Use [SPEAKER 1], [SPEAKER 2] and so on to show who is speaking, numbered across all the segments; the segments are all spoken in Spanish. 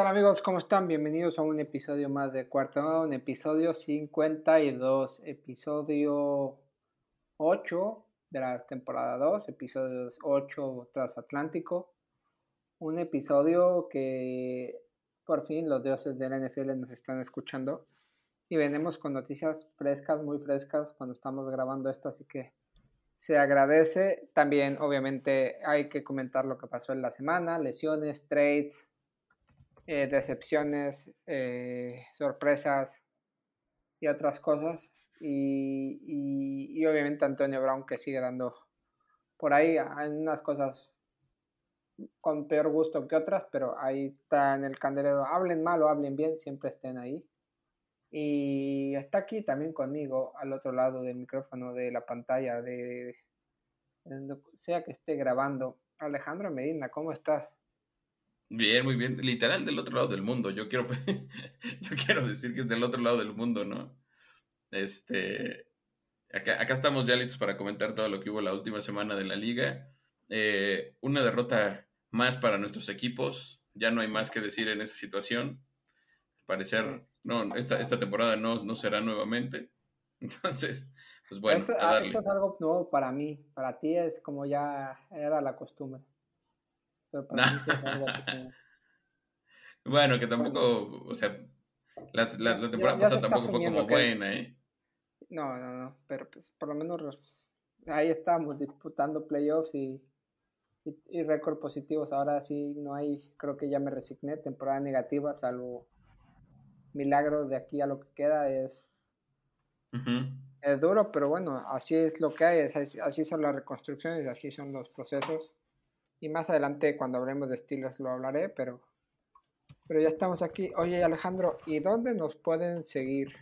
[SPEAKER 1] ¿Qué tal amigos? ¿Cómo están? Bienvenidos a un episodio más de Cuarto, un episodio 52, episodio 8 de la temporada 2, episodios 8 transatlántico. Un episodio que por fin los dioses de la NFL nos están escuchando y venimos con noticias frescas, muy frescas cuando estamos grabando esto, así que se agradece. También obviamente hay que comentar lo que pasó en la semana, lesiones, trades, eh, decepciones, eh, sorpresas y otras cosas. Y, obviamente Antonio Brown que sigue dando por ahí unas cosas con peor gusto que otras, pero ahí está en el candelero. Hablen mal o hablen bien, siempre estén ahí. Y está aquí también conmigo, al otro lado del micrófono de la pantalla, de, sea que esté grabando. Alejandro Medina, ¿cómo estás?
[SPEAKER 2] Bien, muy bien. Literal del otro lado del mundo. Yo quiero, yo quiero decir que es del otro lado del mundo, ¿no? Este, acá, acá estamos ya listos para comentar todo lo que hubo la última semana de la liga. Eh, una derrota más para nuestros equipos. Ya no hay más que decir en esa situación. Al parecer, no, esta, esta temporada no, no será nuevamente. Entonces, pues bueno.
[SPEAKER 1] Esto, a ah, esto es algo nuevo para mí. Para ti es como ya era la costumbre.
[SPEAKER 2] bueno, que tampoco, o sea, la, la, temporada pasada tampoco fue como buena, ¿eh?
[SPEAKER 1] No, no, no, pero pues por lo menos ahí estábamos disputando playoffs y, y, récord positivos. Ahora sí no hay, creo que ya me resigné, temporada negativa, salvo milagro de aquí a lo que queda es, es duro, pero bueno, así es lo que hay, así son las reconstrucciones, así son los procesos. Y más adelante cuando hablemos de estilos lo hablaré, pero, pero ya estamos aquí. Oye Alejandro, ¿y dónde nos pueden seguir?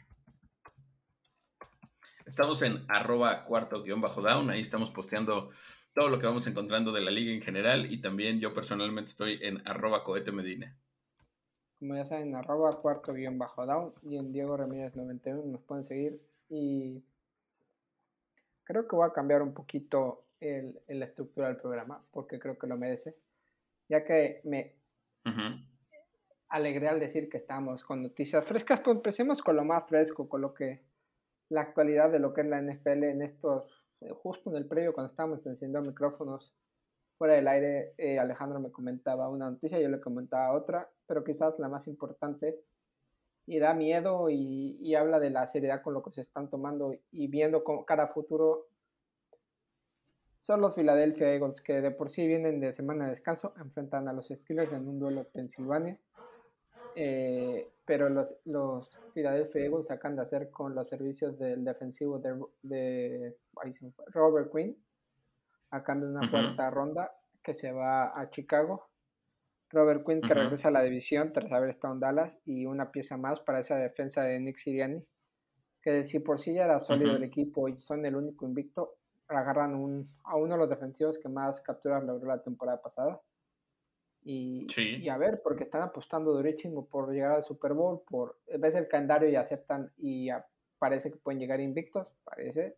[SPEAKER 2] Estamos en arroba cuarto guion bajo down, ahí estamos posteando todo lo que vamos encontrando de la liga en general y también yo personalmente estoy en arroba cohete medina.
[SPEAKER 1] Como ya saben, arroba cuarto guion bajo down y en Diego Ramírez 91 nos pueden seguir y creo que voy a cambiar un poquito el, la estructura del programa, porque creo que lo merece, ya que me alegré al decir que estamos con noticias frescas, pues empecemos con lo más fresco, con lo que la actualidad de lo que es la NFL en estos, eh, justo en el previo, cuando estábamos encendiendo micrófonos fuera del aire, eh, Alejandro me comentaba una noticia, yo le comentaba otra, pero quizás la más importante y da miedo y, y, habla de la seriedad con lo que se están tomando y viendo con cara a futuro son los Philadelphia Eagles, que de por sí vienen de semana de descanso, enfrentan a los Steelers en un duelo Pensilvania. Eh, pero los, los, Philadelphia Eagles sacan de hacer con los servicios del defensivo de, de Robert Quinn, a cambio de una cuarta ronda que se va a Chicago. Robert Quinn que regresa a la división tras haber estado en Dallas y una pieza más para esa defensa de Nick Siriani, que si por sí ya era sólido el equipo y son el único invicto, agarran un, a uno de los defensivos que más capturas logró la temporada pasada. Y, y, a ver, porque están apostando durísimo por llegar al Super Bowl, por ves el calendario y aceptan y parece que pueden llegar invictos, parece.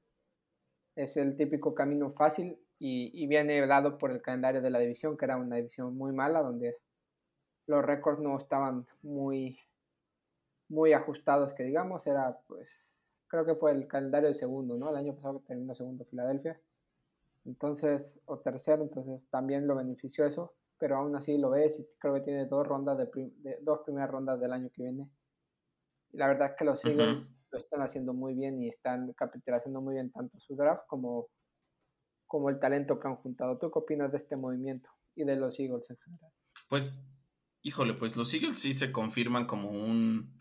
[SPEAKER 1] Es el típico camino fácil y, y, viene dado por el calendario de la división, que era una división muy mala, donde los récords no estaban muy, muy ajustados, que digamos, era pues creo que fue el calendario de segundo, ¿no? El año pasado terminó segundo Filadelfia. Entonces, o tercero, entonces también lo benefició eso, pero aún así lo ves y creo que tiene dos rondas de, dos primeras rondas del año que viene. Y la verdad es que los Eagles lo están haciendo muy bien y están capitalizando muy bien tanto su draft como, como el talento que han juntado. ¿Tú qué opinas de este movimiento y de los Eagles en general?
[SPEAKER 2] Pues, híjole, pues los Eagles sí se confirman como un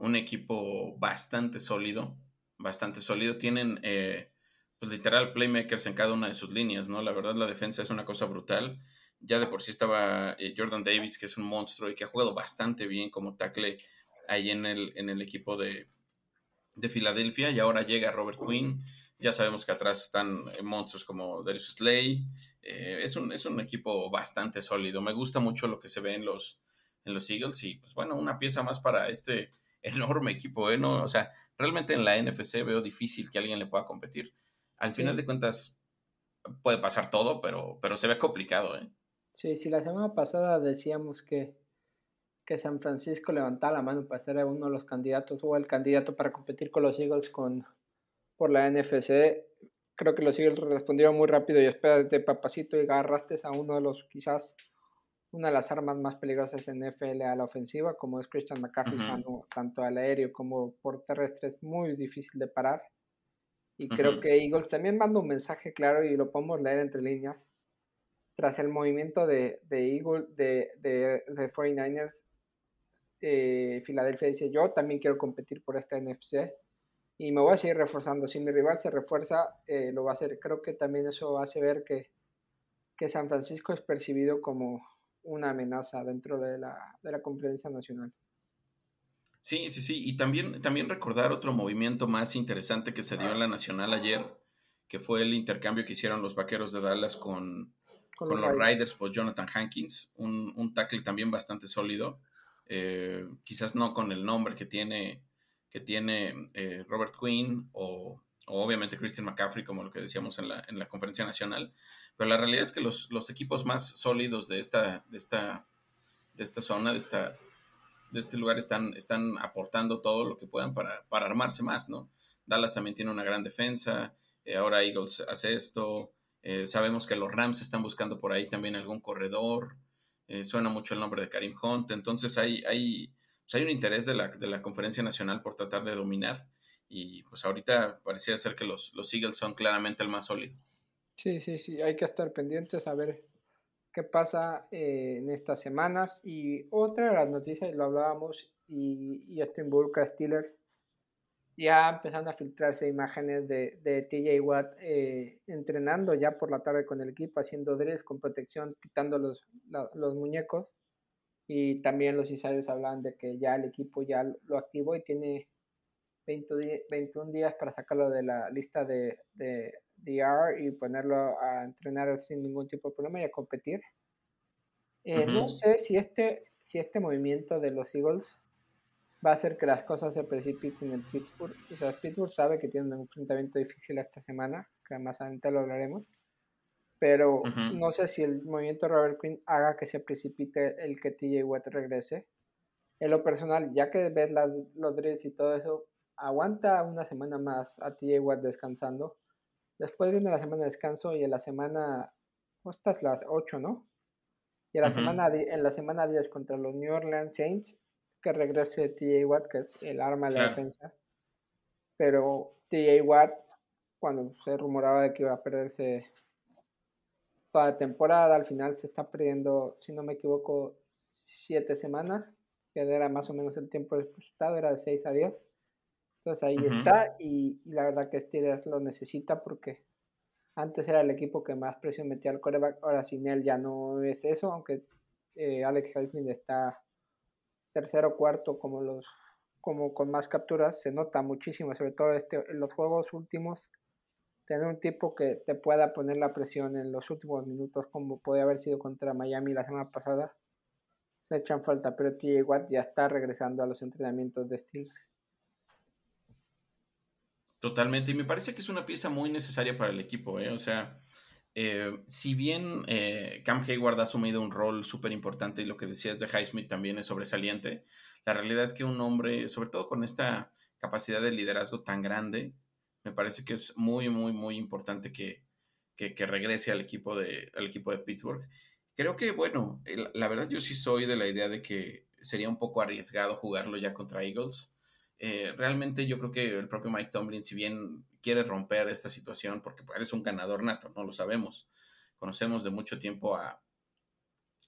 [SPEAKER 2] un equipo bastante sólido, bastante sólido. Tienen, eh, pues literal, playmakers en cada una de sus líneas, ¿no? La verdad, la defensa es una cosa brutal. Ya de por sí estaba eh, Jordan Davis, que es un monstruo y que ha jugado bastante bien como tackle ahí en el, en el equipo de, de Filadelfia. Y ahora llega Robert Quinn. Ya sabemos que atrás están eh, monstruos como Darius Slay. es, un, es un equipo bastante sólido. Me gusta mucho lo que se ve en los, en los Eagles. Y pues bueno, una pieza más para este enorme equipo, ¿eh? No, o sea, realmente en la NFC veo difícil que alguien le pueda competir. Al final de cuentas, puede pasar todo, pero, pero se ve complicado, ¿eh?
[SPEAKER 1] Sí, sí, la semana pasada decíamos que que San Francisco levantara la mano para ser uno de los candidatos o el candidato para competir con los Eagles con, por la NFC. Creo que los Eagles respondieron muy rápido y espérate papacito y agarraste a uno de los quizás una de las armas más peligrosas en NFL a la ofensiva, como es Christian McCaffrey, tanto al aéreo como por terrestre, es muy difícil de parar. Y creo que Eagles también manda un mensaje claro y lo podemos leer entre líneas. Tras el movimiento de, de Eagles, de, de, de 49ers, eh, Filadelfia dice, yo también quiero competir por esta NFC y me voy a seguir reforzando. Si mi rival se refuerza, eh, lo va a hacer. Creo que también eso hace ver que, que San Francisco es percibido como una amenaza dentro de la, de la conferencia nacional.
[SPEAKER 2] Sí, sí, sí. Y también, también recordar otro movimiento más interesante que se dio en la Nacional ayer, que fue el intercambio que hicieron los Vaqueros de Dallas con, con, los, Riders, pues Jonathan Hankins, un, un tackle también bastante sólido. Eh, quizás no con el nombre que tiene, que tiene eh, Robert Quinn o, obviamente Christian McCaffrey, como lo que decíamos en la, en la conferencia nacional, pero la realidad es que los, equipos más sólidos de esta, de esta, de esta zona, de, esta, de este lugar, están, están aportando todo lo que puedan para, para armarse más, ¿no? Dallas también tiene una gran defensa, eh, ahora Eagles hace esto, sabemos que los Rams están buscando por ahí también algún corredor, eh, suena mucho el nombre de Karim Hunt, entonces hay, hay, pues, hay un interés de la, de la, conferencia nacional por tratar de dominar y pues ahorita parecía ser que los, los Eagles son claramente el más sólido.
[SPEAKER 1] Sí, sí, sí, hay que estar pendientes a ver qué pasa eh, en estas semanas y otra de las noticias, lo hablábamos y, y esto involucra a Steelers, ya empezando a filtrarse imágenes de, de TJ Watt eh, entrenando ya por la tarde con el equipo, haciendo drills con protección, quitando los, los muñecos. Y también los insiders hablan de que ya el equipo ya lo activó y tiene 20 21 días para sacarlo de la lista de, de DR y ponerlo a entrenar sin ningún tipo de problema y a competir. Eh, no sé si este, si este movimiento de los Eagles va a hacer que las cosas se precipiten en Pittsburgh. O sea, Pittsburgh sabe que tiene un enfrentamiento difícil esta semana, que más adelante lo hablaremos. Pero no sé si el movimiento Robert Quinn haga que se precipite el que TJ Watt regrese. En lo personal, ya que ves los drills y todo eso, aguanta una semana más a TJ Watt descansando. Después viene la semana de descanso y en la semana, estas las 8, ¿no? Y en la, semana, en la semana 10 contra los New Orleans Saints que regrese TJ Watt, que es el arma de la defensa. Pero TJ Watt, cuando se rumoraba de que iba a perderse toda la temporada, al final se está perdiendo, si no me equivoco, siete semanas, que era más o menos el tiempo disputado, era de 6 a 10. Entonces ahí está y, la verdad que Steelers lo necesita porque antes era el equipo que más presión metía al coreback, ahora sin él ya no es eso, aunque eh, Alex Highsmith está tercero, cuarto, como los como con más capturas, se nota muchísimo, sobre todo este, en los juegos últimos, tener un tipo que te pueda poner la presión en los últimos minutos, como podía haber sido contra Miami la semana pasada, se echan falta, pero TJ Watt ya está regresando a los entrenamientos de Steelers.
[SPEAKER 2] Totalmente, y me parece que es una pieza muy necesaria para el equipo, ¿eh? o sea, eh, si bien eh, Cam Hayward ha asumido un rol súper importante y lo que decías de Highsmith también es sobresaliente, la realidad es que un hombre, sobre todo con esta capacidad de liderazgo tan grande, me parece que es muy, muy, muy importante que, regrese al equipo, de, al equipo de Pittsburgh. Creo que, bueno, la verdad yo sí soy de la idea de que sería un poco arriesgado jugarlo ya contra Eagles. Eh, realmente yo creo que el propio Mike Tomlin, si bien quiere romper esta situación porque eres un ganador nato, no lo sabemos. Conocemos de mucho tiempo a,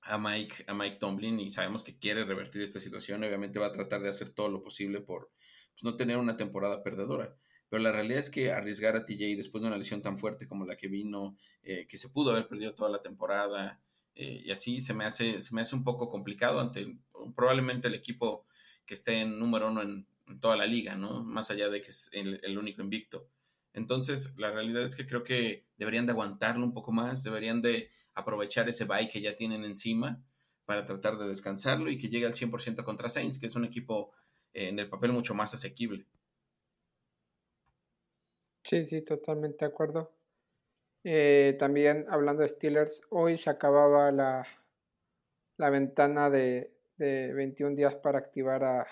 [SPEAKER 2] a, Mike, a Mike Tomlin y sabemos que quiere revertir esta situación. Obviamente va a tratar de hacer todo lo posible por pues, no tener una temporada perdedora. Pero la realidad es que arriesgar a TJ después de una lesión tan fuerte como la que vino, eh, que se pudo haber perdido toda la temporada, eh, y así se me, hace, se me hace un poco complicado ante probablemente el equipo que esté en número uno en, toda la liga, ¿no? Más allá de que es el único invicto. Entonces, la realidad es que creo que deberían de aguantarlo un poco más, deberían de aprovechar ese bye que ya tienen encima para tratar de descansarlo y que llegue al 100% contra Saints, que es un equipo eh, en el papel mucho más asequible.
[SPEAKER 1] Sí, sí, totalmente de acuerdo. Eh, también hablando de Steelers, hoy se acababa la, la ventana de, de 21 días para activar a,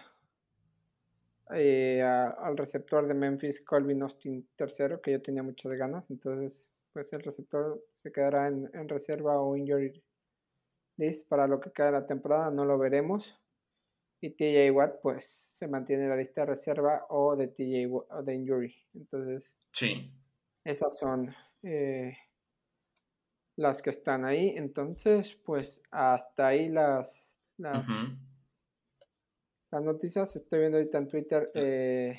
[SPEAKER 1] eh, al receptor de Memphis, Colvin Austin tercero, que yo tenía muchas ganas. Entonces, pues el receptor se quedará en, reserva o injury list para lo que queda de la temporada, no lo veremos. Y TJ Watt, pues se mantiene en la lista de reserva o de TJ o de injury. Entonces,
[SPEAKER 2] sí.
[SPEAKER 1] esas son eh, las que están ahí. Entonces, pues hasta ahí las, las, las noticias. Estoy viendo ahorita en Twitter eh,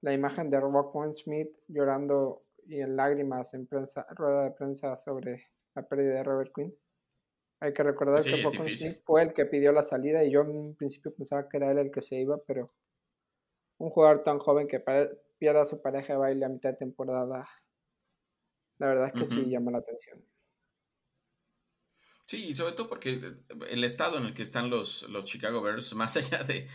[SPEAKER 1] la imagen de Rockman Smith llorando y en lágrimas en prensa, rueda de prensa sobre la pérdida de Robert Quinn. Hay que recordar que Rockman Smith fue el que pidió la salida y yo en principio pensaba que era él el que se iba, pero un jugador tan joven que pierda a su pareja de baile a mitad de temporada, la verdad es que sí llama la atención.
[SPEAKER 2] Sí, sobre todo porque el estado en el que están los, los Chicago Bears, más allá de,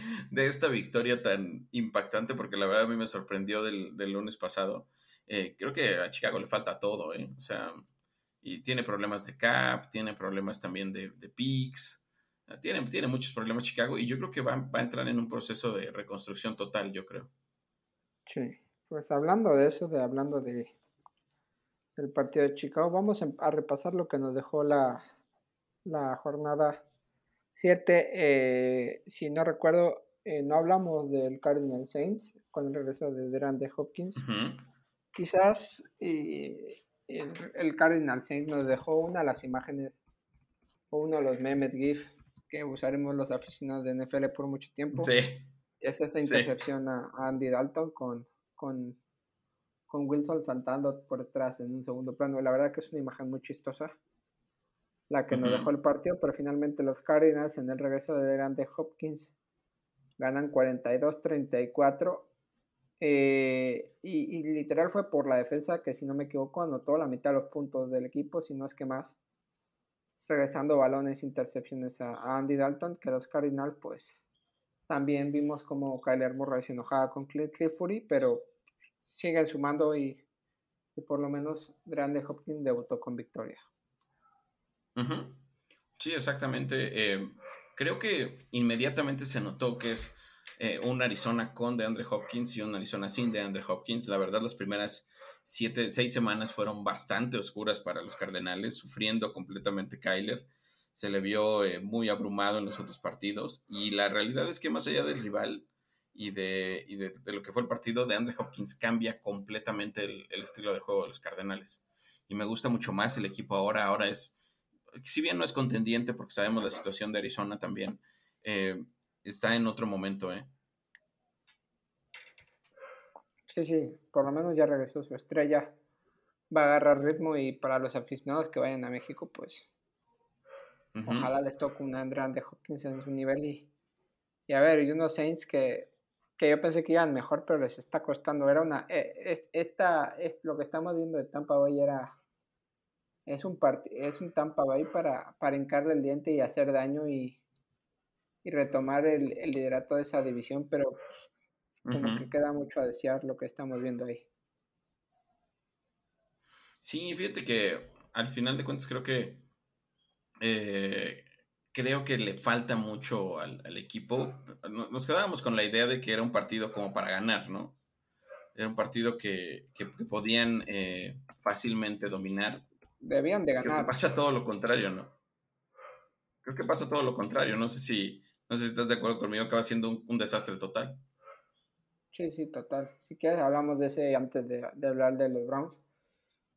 [SPEAKER 2] esta victoria tan impactante, porque la verdad a mí me sorprendió del, lunes pasado, eh, creo que a Chicago le falta todo, ¿eh? O sea, y tiene problemas de cap, tiene problemas también de, de picks, eh, tiene, tiene muchos problemas Chicago y yo creo que va, va a entrar en un proceso de reconstrucción total, yo creo.
[SPEAKER 1] Sí, pues hablando de eso, de hablando de del partido de Chicago, vamos a repasar lo que nos dejó la, la jornada 7. Eh, si no recuerdo, eh, no hablamos del Cardinal Saints con el regreso de de Hopkins. Quizás el, el, Cardinal Saints nos dejó una de las imágenes o uno de los memes GIF que usaremos los aficionados de NFL por mucho tiempo.
[SPEAKER 2] Sí.
[SPEAKER 1] Es esa intercepción a, Andy Dalton con, con, con Wilson saltando por detrás en un segundo plano. La verdad que es una imagen muy chistosa la que nos dejó el partido, pero finalmente los Cardinals en el regreso de Delante Hopkins ganan 42-34. Eh, y, literal fue por la defensa que, si no me equivoco, anotó la mitad de los puntos del equipo, si no es que más. Regresando balones, intercepciones a, Andy Dalton, que los Cardinals, pues también vimos como Kyler Murray se enojaba con Cliff Fury, pero siguen sumando y, y por lo menos Grande Hopkins debutó con victoria.
[SPEAKER 2] Sí, exactamente. Eh, creo que inmediatamente se notó que es eh, un Arizona con DeAndre Hopkins y un Arizona sin DeAndre Hopkins. La verdad, las primeras siete, seis semanas fueron bastante oscuras para los Cardenales, sufriendo completamente Kyler. Se le vio eh, muy abrumado en los otros partidos. Y la realidad es que más allá del rival y de, y de, lo que fue el partido, DeAndre Hopkins cambia completamente el estilo de juego de los Cardenales. Y me gusta mucho más el equipo ahora. Ahora es si bien no es contendiente porque sabemos la situación de Arizona también, eh, está en otro momento, ¿eh?
[SPEAKER 1] Sí, sí, por lo menos ya regresó su estrella, va a agarrar ritmo y para los aficionados que vayan a México, pues ojalá les toque un grande Hopkins en su nivel y, y a ver, y unos Saints que, que yo pensé que iban mejor, pero les está costando. Era una, eh, esta, es, lo que estamos viendo de Tampa Bay era es un, es un Tampa Bay para, para hincarle el diente y hacer daño y, retomar el, liderato de esa división, pero como que queda mucho a desear lo que estamos viendo ahí.
[SPEAKER 2] Sí, fíjate que al final de cuentas creo que eh, creo que le falta mucho al, equipo. Nos quedábamos con la idea de que era un partido como para ganar, ¿no? Era un partido que, podían eh, fácilmente dominar
[SPEAKER 1] Debían de ganar.
[SPEAKER 2] pasa todo lo contrario, ¿no? Creo que pasa todo lo contrario. No sé si, no sé si estás de acuerdo conmigo, acaba siendo un, desastre total.
[SPEAKER 1] Sí, sí, total. Si quieres, hablamos de ese antes de, hablar de los Browns.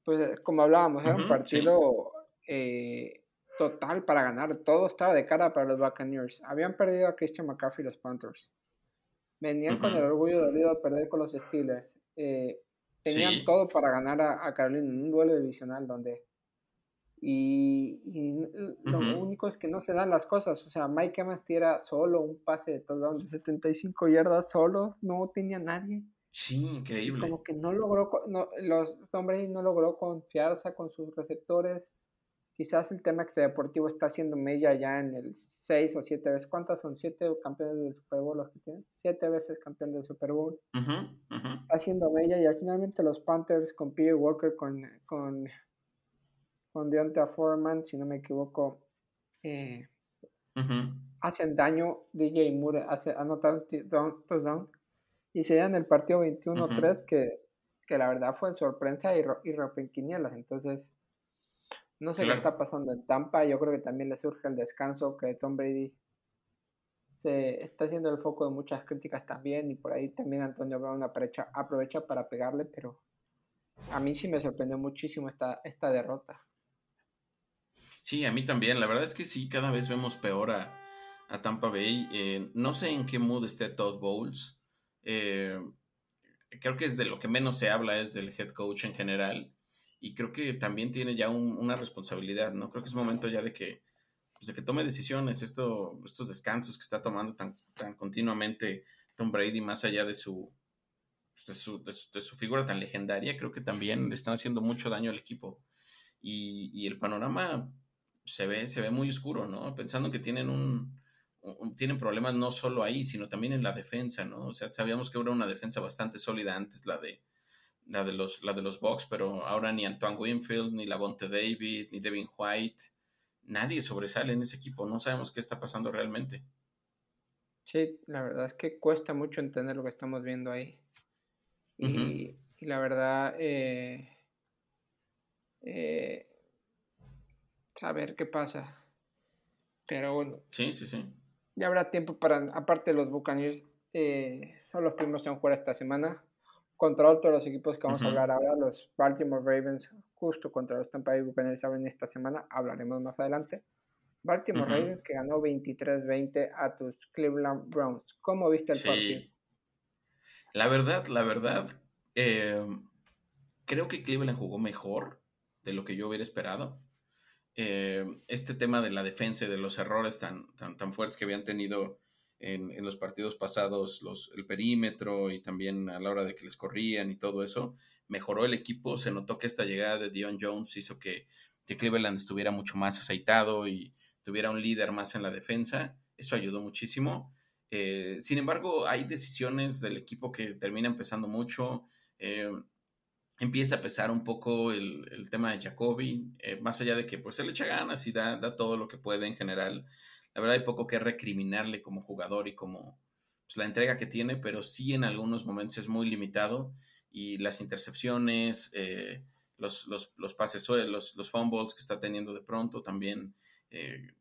[SPEAKER 1] Pues eh, como hablábamos, era un partido eh, total para ganar. Todo estaba de cara para los Buccaneers. Habían perdido a Christian McCaffrey los Panthers. Venían con el orgullo de perder con los Steelers. Eh, tenían todo para ganar a, a, Carolina en un duelo divisional donde y, lo único es que no se dan las cosas. O sea, Mike Evans tira solo un pase de touchdown de 75 yardas solo, no tenía nadie.
[SPEAKER 2] Sí, increíble.
[SPEAKER 1] Como que no logró, no, los hombres no logró confiarse con sus receptores. Quizás el tema deportivo está haciendo mella ya en el 6 o 7 veces. ¿Cuántas son? ¿7 campeones del Super Bowl los que tienen? 7 veces campeón del Super Bowl. Haciendo mella y finalmente los Panthers con Peter Walker, con, con con Deontay Foreman, si no me equivoco, eh, hacen daño. DJ Moore hace, anotar un touchdown y se dan el partido 21-3 que, que, la verdad fue sorpresa y, y quinielas. Entonces, no sé qué está pasando en Tampa. Yo creo que también le surge el descanso que Tom Brady se está haciendo el foco de muchas críticas también y por ahí también Antonio Brown aprovecha, aprovecha para pegarle, pero a mí sí me sorprendió muchísimo esta, esta derrota.
[SPEAKER 2] Sí, a mí también. La verdad es que sí, cada vez vemos peor a, Tampa Bay. Eh, no sé en qué mood esté Todd Bowles. Eh, creo que es de lo que menos se habla es del head coach en general. Y creo que también tiene ya una responsabilidad, ¿no? Creo que es momento ya de que, pues de que tome decisiones, esto, estos descansos que está tomando tan, tan continuamente Tom Brady, más allá de su, de su, de su, figura tan legendaria, creo que también le están haciendo mucho daño al equipo. Y, y el panorama se ve, se ve muy oscuro, ¿no? Pensando que tienen un, tienen problemas no solo ahí, sino también en la defensa, ¿no? O sea, sabíamos que era una defensa bastante sólida antes la de la de los la de los Bucks, pero ahora ni Antoine Winfield, ni Lavonte David, ni Devin White, nadie sobresale en ese equipo, no sabemos qué está pasando realmente.
[SPEAKER 1] Sí, la verdad es que cuesta mucho entender lo que estamos viendo ahí. Y, y la verdad, eh, eh, a ver qué pasa. Pero bueno.
[SPEAKER 2] Sí, sí, sí.
[SPEAKER 1] Ya habrá tiempo para, aparte los Buccaneers, eh, son los primeros en jugar esta semana. Contra otros los equipos que vamos a hablar ahora, los Baltimore Ravens, justo contra los Tampa Bay Buccaneers abren esta semana, hablaremos más adelante. Baltimore Ravens que ganó 23-20 a tus Cleveland Browns. ¿Cómo viste el partido?
[SPEAKER 2] La verdad, la verdad, eh, creo que Cleveland jugó mejor de lo que yo hubiera esperado. Eh, este tema de la defensa y de los errores tan, tan, fuertes que habían tenido en, los partidos pasados, los, el perímetro y también a la hora de que les corrían y todo eso, mejoró el equipo. Se notó que esta llegada de Dion Jones hizo que, Cleveland estuviera mucho más aceitado y tuviera un líder más en la defensa. Eso ayudó muchísimo. Eh, sin embargo, hay decisiones del equipo que termina empezando mucho. Eh, empieza a pesar un poco el, tema de Jacoby, eh, más allá de que pues él echa ganas y da, da, todo lo que puede en general. La verdad hay poco que recriminarle como jugador y como pues, la entrega que tiene, pero sí en algunos momentos es muy limitado y las intercepciones, eh, los, los, los, pases, los, los fumbles que está teniendo de pronto también eh,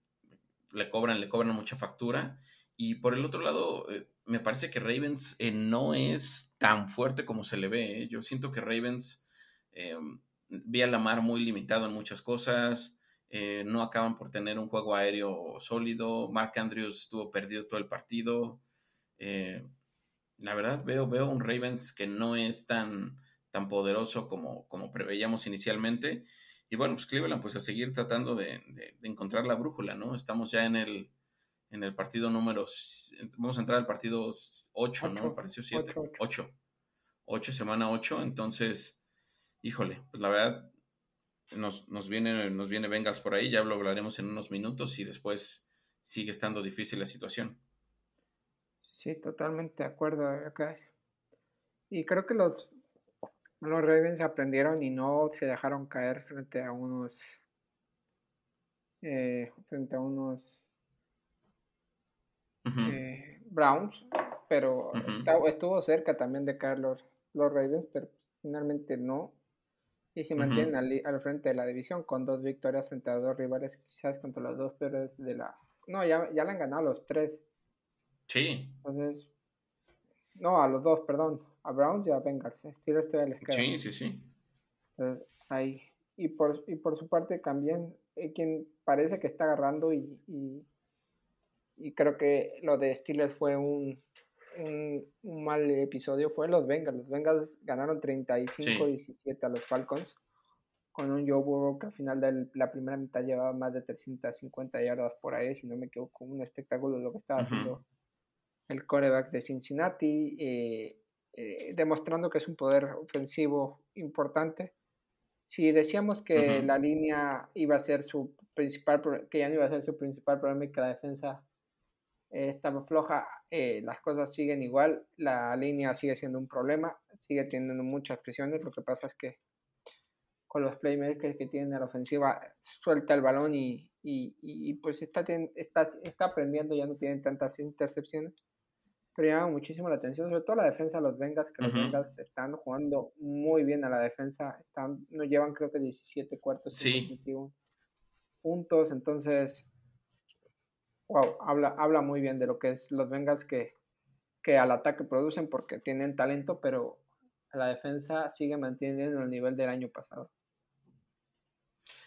[SPEAKER 2] le cobran, le cobran mucha factura. Y por el otro lado, me parece que Ravens eh, no es tan fuerte como se le ve. ¿eh? Yo siento que Ravens eh, vi a Lamar muy limitado en muchas cosas. no acaban por tener un juego aéreo sólido. Mark Andrews estuvo perdido todo el partido. la verdad, veo, veo un Ravens que no es tan, tan poderoso como, como preveíamos inicialmente. Y bueno, pues Cleveland, pues a seguir tratando de, de encontrar la brújula, ¿no? Estamos ya en el en el partido número. Vamos a entrar al partido 8, ¿no? Me pareció 7. 8. 8, semana 8. Entonces, híjole, pues la verdad, nos, nos, viene, nos viene Bengals por ahí. Ya lo hablaremos en unos minutos y después sigue estando difícil la situación.
[SPEAKER 1] Sí, totalmente de acuerdo. Y creo que los, los Ravens aprendieron y no se dejaron caer frente a unos. Eh, frente a unos eh, Browns, pero estuvo cerca también de caer los, Ravens, pero finalmente no. Y se mantienen al, frente de la división con dos victorias frente a dos rivales, quizás contra los dos peores de la... No, ya, ya le han ganado los tres.
[SPEAKER 2] Sí.
[SPEAKER 1] Entonces, no, a los dos, perdón. A Browns y a Bengals. Steelers todavía les
[SPEAKER 2] Sí, sí, sí.
[SPEAKER 1] Entonces, ahí. Y por, y por su parte también, eh, quien parece que está agarrando y, y creo que lo de Steelers fue un, un, mal episodio, fue los Bengals. Los Bengals ganaron 35-17 a los Falcons con un Joe Burrow que al final de la primera mitad llevaba más de 350 yardas por ahí, si no me equivoco, un espectáculo lo que estaba haciendo el coreback de Cincinnati, eh, eh, demostrando que es un poder ofensivo importante. Si decíamos que la línea iba a ser su principal, que ya no iba a ser su principal problema y que la defensa está floja, eh, las cosas siguen igual, la línea sigue siendo un problema, sigue teniendo muchas presiones, lo que pasa es que con los playmakers que tiene a la ofensiva, suelta el balón y, y, pues está, está, está aprendiendo, ya no tienen tantas intercepciones. Pero llama muchísimo la atención, sobre todo la defensa de los Bengals, que los Bengals están jugando muy bien a la defensa, están, no llevan creo que 17 cuartos
[SPEAKER 2] sí.
[SPEAKER 1] puntos, entonces, wow, habla, habla muy bien de lo que es los Bengals que, que al ataque producen porque tienen talento, pero la defensa sigue manteniendo el nivel del año pasado.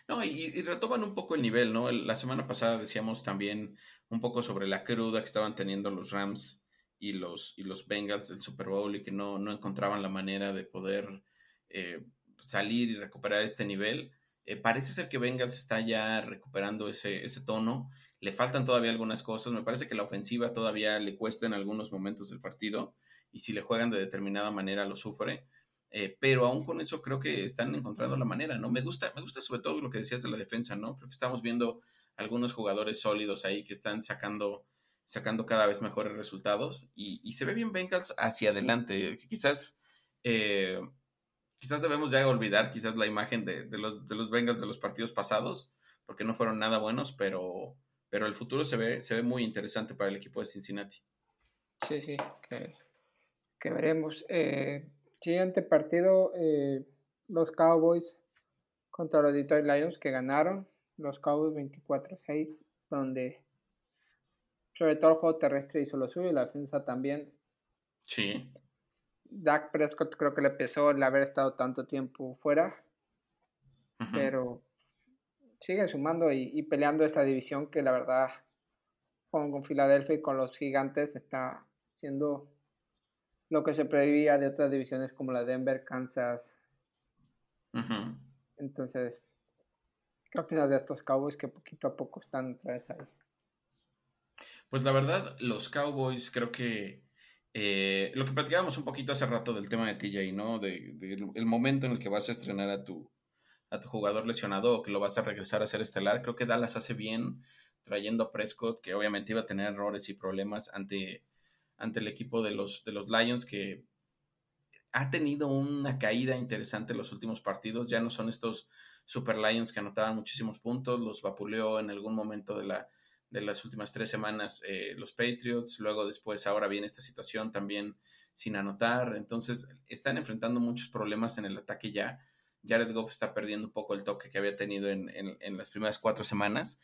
[SPEAKER 2] No, y, retoman un poco el nivel, ¿no? La semana pasada decíamos también un poco sobre la cruda que estaban teniendo los Rams y los, y los Bengals del Super Bowl y que no, no encontraban la manera de poder eh, salir y recuperar este nivel. Eh, parece ser que Bengals está ya recuperando ese, ese tono. Le faltan todavía algunas cosas. Me parece que la ofensiva todavía le cuesta en algunos momentos del partido y si le juegan de determinada manera lo sufre. Eh, pero aún con eso creo que están encontrando la manera, ¿no? Me gusta, me gusta sobre todo lo que decías de la defensa, ¿no? Creo que estamos viendo algunos jugadores sólidos ahí que están sacando, sacando cada vez mejores resultados y, se ve bien Bengals hacia adelante. Quizás, eh, quizás debemos ya olvidar quizás la imagen de, los, de los Bengals de los partidos pasados, porque no fueron nada buenos, pero, pero el futuro se ve, se ve muy interesante para el equipo de Cincinnati.
[SPEAKER 1] Sí, sí, que, que veremos. Eh, Siguiente partido, eh, los Cowboys contra los Detroit Lions que ganaron. Los Cowboys 24-6, donde sobre todo el juego terrestre hizo lo suyo y la defensa también.
[SPEAKER 2] Sí.
[SPEAKER 1] Dak Prescott creo que le pesó el haber estado tanto tiempo fuera. Pero sigue sumando y, peleando esa división que la verdad con, con Filadelfia y con los gigantes está siendo lo que se preveía de otras divisiones como la Denver, Kansas. Entonces, ¿qué opinas de estos Cowboys que poquito a poco están otra vez ahí?
[SPEAKER 2] Pues la verdad, los Cowboys creo que eh, lo que platicábamos un poquito hace rato del tema de TJ, ¿no? De, el momento en el que vas a estrenar a tu, a tu jugador lesionado o que lo vas a regresar a ser estelar. Creo que Dallas hace bien trayendo a Prescott, que obviamente iba a tener errores y problemas ante ante el equipo de los, de los Lions que ha tenido una caída interesante en los últimos partidos. Ya no son estos Super Lions que anotaban muchísimos puntos, los vapuleó en algún momento de, la, de las últimas tres semanas eh, los Patriots, luego después ahora viene esta situación también sin anotar, entonces están enfrentando muchos problemas en el ataque ya. Jared Goff está perdiendo un poco el toque que había tenido en, en, las primeras cuatro semanas.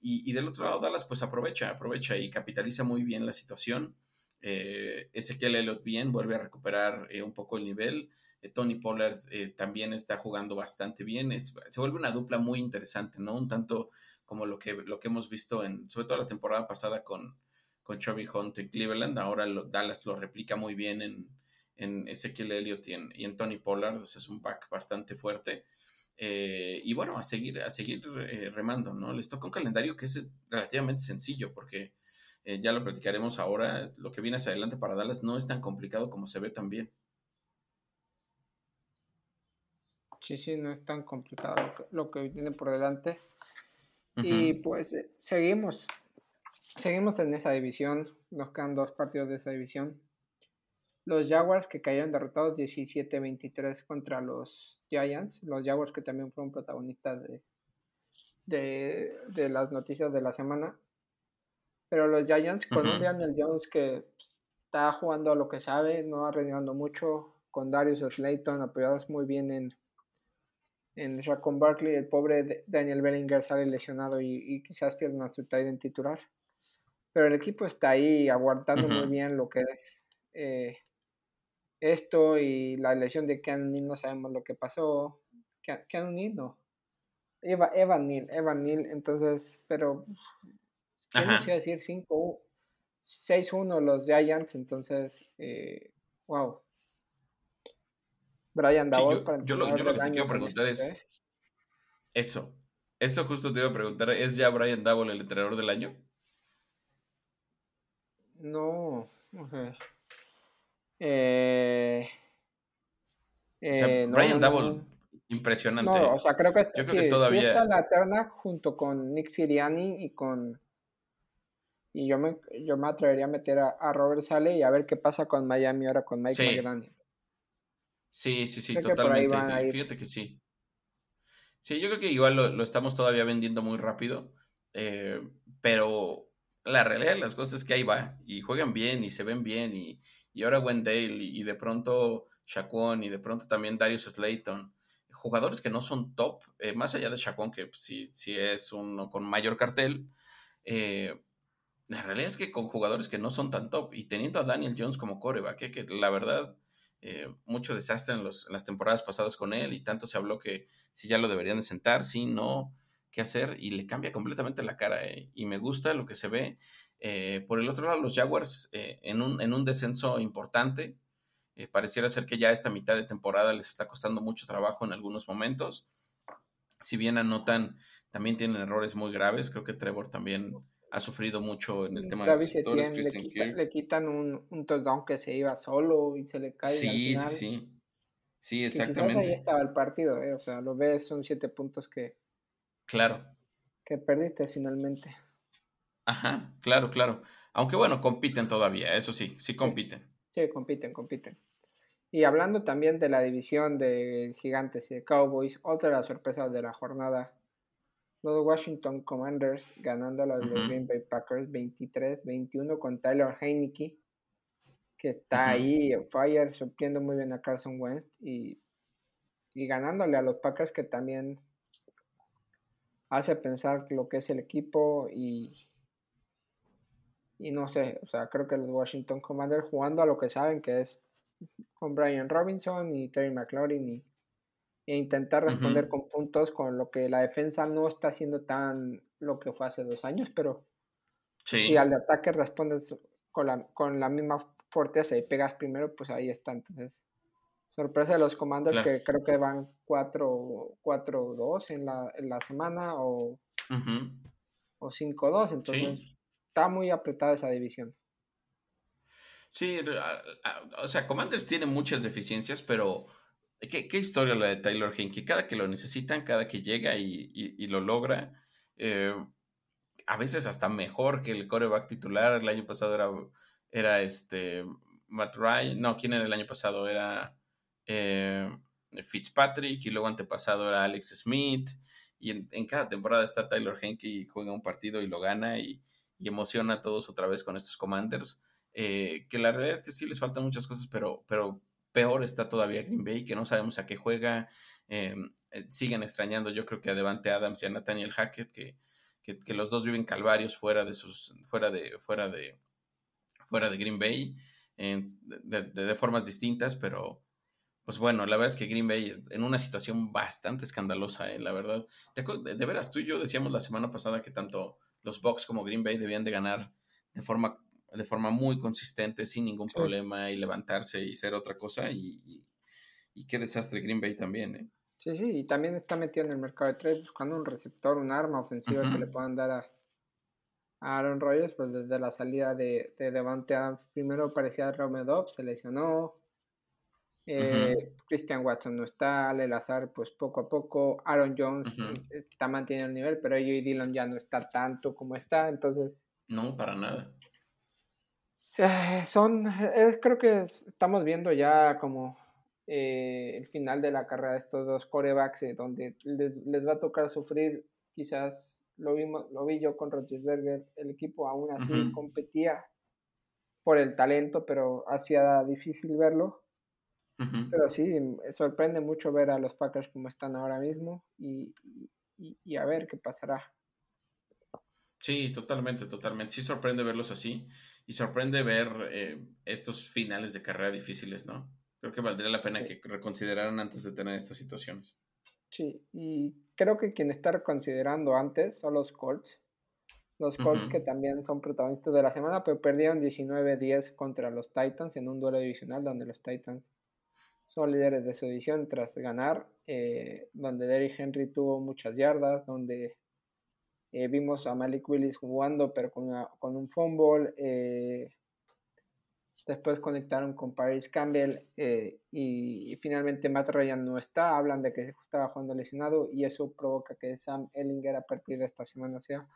[SPEAKER 2] Y, y, del otro lado, Dallas pues aprovecha, aprovecha y capitaliza muy bien la situación. Eh, Ezequiel Elliott bien, vuelve a recuperar eh, un poco el nivel. Eh, Tony Pollard también está jugando bastante bien. se vuelve una dupla muy interesante, ¿no? Un tanto como lo que, lo que hemos visto en, sobre todo la temporada pasada con, con Chubby Hunt en Cleveland. Ahora Dallas lo replica muy bien en, en Ezequiel Elliott y en, Tony Pollard. es un back bastante fuerte. y bueno, a seguir, a seguir remando, ¿no? Les toca un calendario que es relativamente sencillo porque eh, ya lo platicaremos ahora, lo que viene hacia adelante para Dallas no es tan complicado como se ve también.
[SPEAKER 1] Sí, sí, no es tan complicado lo que, viene por delante. Y pues eh, seguimos, seguimos en esa división, nos quedan dos partidos de esa división. Los Jaguars que cayeron derrotados 17-23 contra los Giants, los Jaguars que también fueron protagonistas de, de, de las noticias de la semana. Pero los Giants con un Daniel Jones que está jugando a lo que sabe, no arreglando mucho, con Darius Slayton apoyados muy bien en, en Raccoon Barkley, el pobre Daniel Bellinger sale lesionado y, quizás pierda su en titular. Pero el equipo está ahí aguantando muy bien lo que es eh, esto y la lesión de Keanu Neal, no sabemos lo que pasó. Keanu Neal no. Eva, Evan Neal, Evan Neal, entonces, pero Ajá. a decir 5 6-1 los Giants, entonces, eh, wow.
[SPEAKER 2] Brian Double para yo, lo, yo lo que te quiero preguntar es ¿eh? eso. Eso justo te iba a preguntar, ¿es ya Brian Double el entrenador del año?
[SPEAKER 1] No, eh,
[SPEAKER 2] o sea, eh, Brian Double, impresionante.
[SPEAKER 1] No, o sea, creo que, Yo creo que todavía... está la terna junto con Nick Siriani y con y yo me, yo me atrevería a meter a, Robert Sale y a ver qué pasa con Miami ahora con Mike
[SPEAKER 2] sí. Sí, sí, sí, totalmente. Fíjate que sí. Sí, yo creo que igual lo, estamos todavía vendiendo muy rápido, eh, pero la realidad de las cosas es que ahí va, y juegan bien, y se ven bien, y, y ahora Wendell, y, y de pronto Shaquon, y de pronto también Darius Slayton, jugadores que no son top, eh, más allá de Shaquon, que sí, sí es uno con mayor cartel, eh, la realidad es que con jugadores que no son tan top y teniendo a Daniel Jones como coreback, que la verdad, eh, mucho desastre en, los, las temporadas pasadas con él y tanto se habló que si ya lo deberían de sentar, si no, qué hacer y le cambia completamente la cara eh, y me gusta lo que se ve. Eh, por el otro lado, los Jaguars en, un, en un descenso importante, pareciera ser que ya esta mitad de temporada les está costando mucho trabajo en algunos momentos. Si bien anotan, también tienen errores muy graves, creo que Trevor también ha sufrido mucho en el tema de receptores.
[SPEAKER 1] le, quitan un, un touchdown que se iba solo y se le cae.
[SPEAKER 2] Sí, sí, sí. Sí, exactamente.
[SPEAKER 1] ahí estaba el partido, ¿eh? o sea, lo ves, son siete puntos que.
[SPEAKER 2] Claro.
[SPEAKER 1] Que perdiste finalmente.
[SPEAKER 2] Ajá, claro, claro. Aunque bueno, compiten todavía, eso sí, sí compiten.
[SPEAKER 1] Sí, compiten, compiten. Y hablando también de la división de Gigantes y de Cowboys, otra de las sorpresas de la jornada los Washington Commanders ganando a los Green Bay Packers 23-21 con Tyler Heineke, que está ahí fire, sorprendiendo muy bien a Carson Wentz y, y ganándole a los Packers que también hace pensar lo que es el equipo y, y no sé, o sea, creo que los Washington Commanders jugando a lo que saben que es con Brian Robinson y Terry McLaurin y e intentar responder con puntos con lo que la defensa no está haciendo tan lo que fue hace dos años, pero si al ataque respondes con la, con la misma fortaleza y pegas primero, pues ahí está. Entonces, sorpresa de los comandos que creo que van 4-2 en la, en la semana o, o 5-2, entonces está muy apretada esa división.
[SPEAKER 2] Sí, o sea, Commanders tiene muchas deficiencias, pero ¿Qué, historia la de Taylor Hinkie? Cada que lo necesitan, cada que llega y, lo logra, eh, a veces hasta mejor que el coreback titular. El año pasado era, era este Matt Ryan. No, ¿quién era el año pasado? Era eh, Fitzpatrick y luego antepasado era Alex Smith. Y en, cada temporada está Taylor Henke y juega un partido y lo gana y, emociona a todos otra vez con estos Commanders. Eh, que la realidad es que sí les faltan muchas cosas, pero, pero Peor está todavía Green Bay, que no sabemos a qué juega. Em, eh, siguen extrañando, yo creo que a Devante Adams y a Nathaniel Hackett, que, que, los dos viven calvarios fuera de sus, fuera de, fuera de, fuera de Green Bay, de, formas distintas, pero pues bueno, la verdad es que Green Bay en una situación bastante escandalosa, eh, la verdad. De, de, veras, tú y yo decíamos la semana pasada que tanto los Bucks como Green Bay debían de ganar de forma de forma muy consistente, sin ningún problema, y levantarse y ser otra cosa. Y, y, qué desastre Green Bay también, ¿eh?
[SPEAKER 1] Sí, sí, y también está metido en el mercado de trade buscando un receptor, un arma ofensiva que le puedan dar a, Aaron Rodgers, pues desde la salida de, de Devante Adams, primero parecía Romeo se lesionó, eh, Christian Watson no está, Lelazar pues poco a poco, Aaron Jones eh, está manteniendo el nivel, pero y Dillon ya no está tanto como está, entonces...
[SPEAKER 2] No, para nada.
[SPEAKER 1] Eh, son, eh, creo que estamos viendo ya como eh, el final de la carrera de estos dos corebacks, donde les, va a tocar sufrir, quizás lo, vimos, lo vi yo con Roethlisberger, el equipo aún así competía por el talento, pero hacía difícil verlo. Pero sí, sorprende mucho ver a los Packers como están ahora mismo y, y a ver qué pasará.
[SPEAKER 2] Sí, totalmente, totalmente. Sí sorprende verlos así y sorprende ver eh, estos finales de carrera difíciles, ¿no? Creo que valdría la pena que reconsideraran antes de tener estas situaciones.
[SPEAKER 1] Sí, y creo que quien está reconsiderando antes son los Colts. Los Colts que también son protagonistas de la semana, pero perdieron 19-10 contra los Titans en un duelo divisional donde los Titans son líderes de su división tras ganar, eh, donde Derrick Henry tuvo muchas yardas, donde eh, vimos a Malik Willis jugando, pero con, con un fumble. Eh, después conectaron con Paris Campbell eh, y, finalmente Matt Ryan no está. Hablan de que estaba jugando lesionado y eso provoca que Sam Ellinger a partir de esta semana sea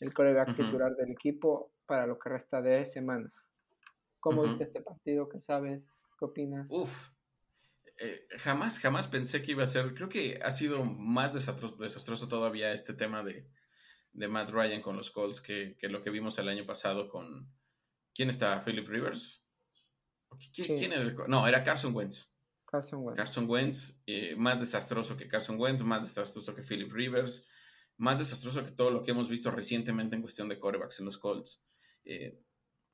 [SPEAKER 1] el coreback titular del equipo para lo que resta de semana. ¿Cómo viste este partido? ¿Qué sabes? ¿Qué opinas?
[SPEAKER 2] Uf, eh, jamás, jamás pensé que iba a ser. Creo que ha sido más desastroso, todavía este tema de, de, Matt Ryan con los Colts que, lo que vimos el año pasado con. ¿Quién está? ¿Philip Rivers? ¿Quién, era No, era Carson Wentz.
[SPEAKER 1] Carson Wentz.
[SPEAKER 2] Carson Wentz, eh, más desastroso que Carson Wentz, más desastroso que Philip Rivers, más desastroso que todo lo que hemos visto recientemente en cuestión de corebacks en los Colts. Eh,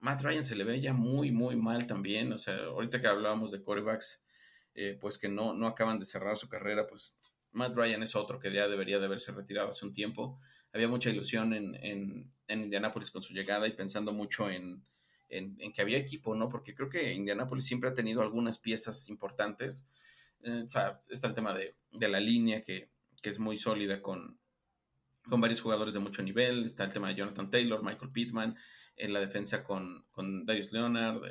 [SPEAKER 2] Matt Ryan se le ve ya muy, muy mal también. O sea, ahorita que hablábamos de corebacks, eh, pues que no, no acaban de cerrar su carrera, pues Matt Ryan es otro que ya debería de haberse retirado hace un tiempo. Había mucha ilusión en, en, en Indianápolis con su llegada y pensando mucho en, en, que había equipo, ¿no? Porque creo que Indianápolis siempre ha tenido algunas piezas importantes. Eh, está el tema de, de la línea que, que, es muy sólida con, con varios jugadores de mucho nivel. Está el tema de Jonathan Taylor, Michael Pittman, en la defensa con, con Darius Leonard.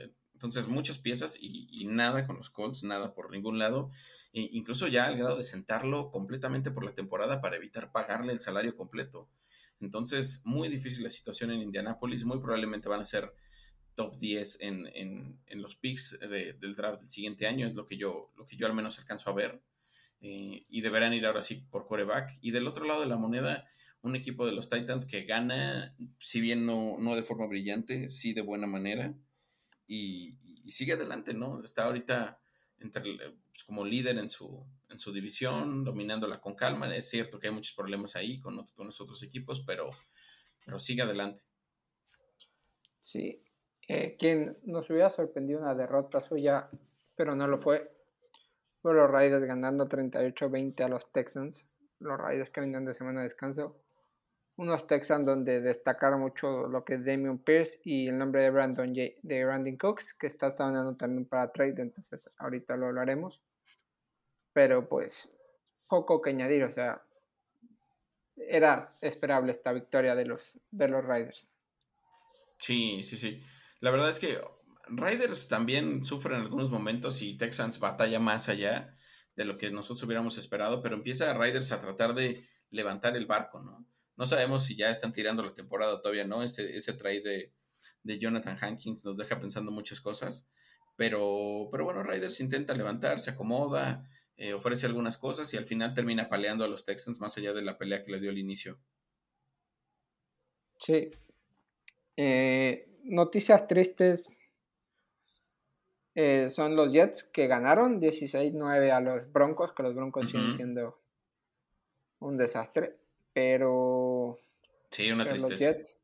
[SPEAKER 2] Entonces, muchas piezas y, nada con los Colts, nada por ningún lado. E incluso ya al grado de sentarlo completamente por la temporada para evitar pagarle el salario completo. Entonces, muy difícil la situación en Indianápolis. Muy probablemente van a ser top 10 en, en, en los picks del draft del siguiente año. Es lo que yo, lo que yo al menos alcanzo a ver. Eh, y deberán ir ahora sí por coreback. Y del otro lado de la moneda, un equipo de los Titans que gana, si bien no, no de forma brillante, sí de buena manera. Y, sigue adelante, ¿no? Está ahorita entre, pues, como líder en su, en su división, dominándola con calma. Es cierto que hay muchos problemas ahí con, con los otros equipos, pero, pero sigue adelante.
[SPEAKER 1] Sí. Eh, quien nos hubiera sorprendido una derrota suya, pero no lo fue, fue los Raiders ganando 38-20 a los Texans. Los Raiders que venían de semana de descanso. Unos Texans donde destacaron mucho lo que es Damian Pierce y el nombre de Brandon J de Brandon Cooks, que está sonando también para trade, entonces ahorita lo hablaremos. Pero pues, poco que añadir, o sea, era esperable esta victoria de los, de los Raiders.
[SPEAKER 2] Sí, sí, sí. La verdad es que Riders también sufren en algunos momentos y Texans batalla más allá de lo que nosotros hubiéramos esperado, pero empieza Riders a tratar de levantar el barco, ¿no? No sabemos si ya están tirando la temporada todavía, ¿no? Ese, ese trade de, Jonathan Hankins nos deja pensando muchas cosas, pero, pero bueno, Riders intenta levantar, se acomoda, eh, ofrece algunas cosas y al final termina paleando a los Texans más allá de la pelea que le dio al inicio.
[SPEAKER 1] Sí. Eh, noticias tristes eh, son los Jets que ganaron 16-9 a los Broncos, que los Broncos siguen siendo un desastre, pero...
[SPEAKER 2] Sí, una tristeza.
[SPEAKER 1] Los Jets,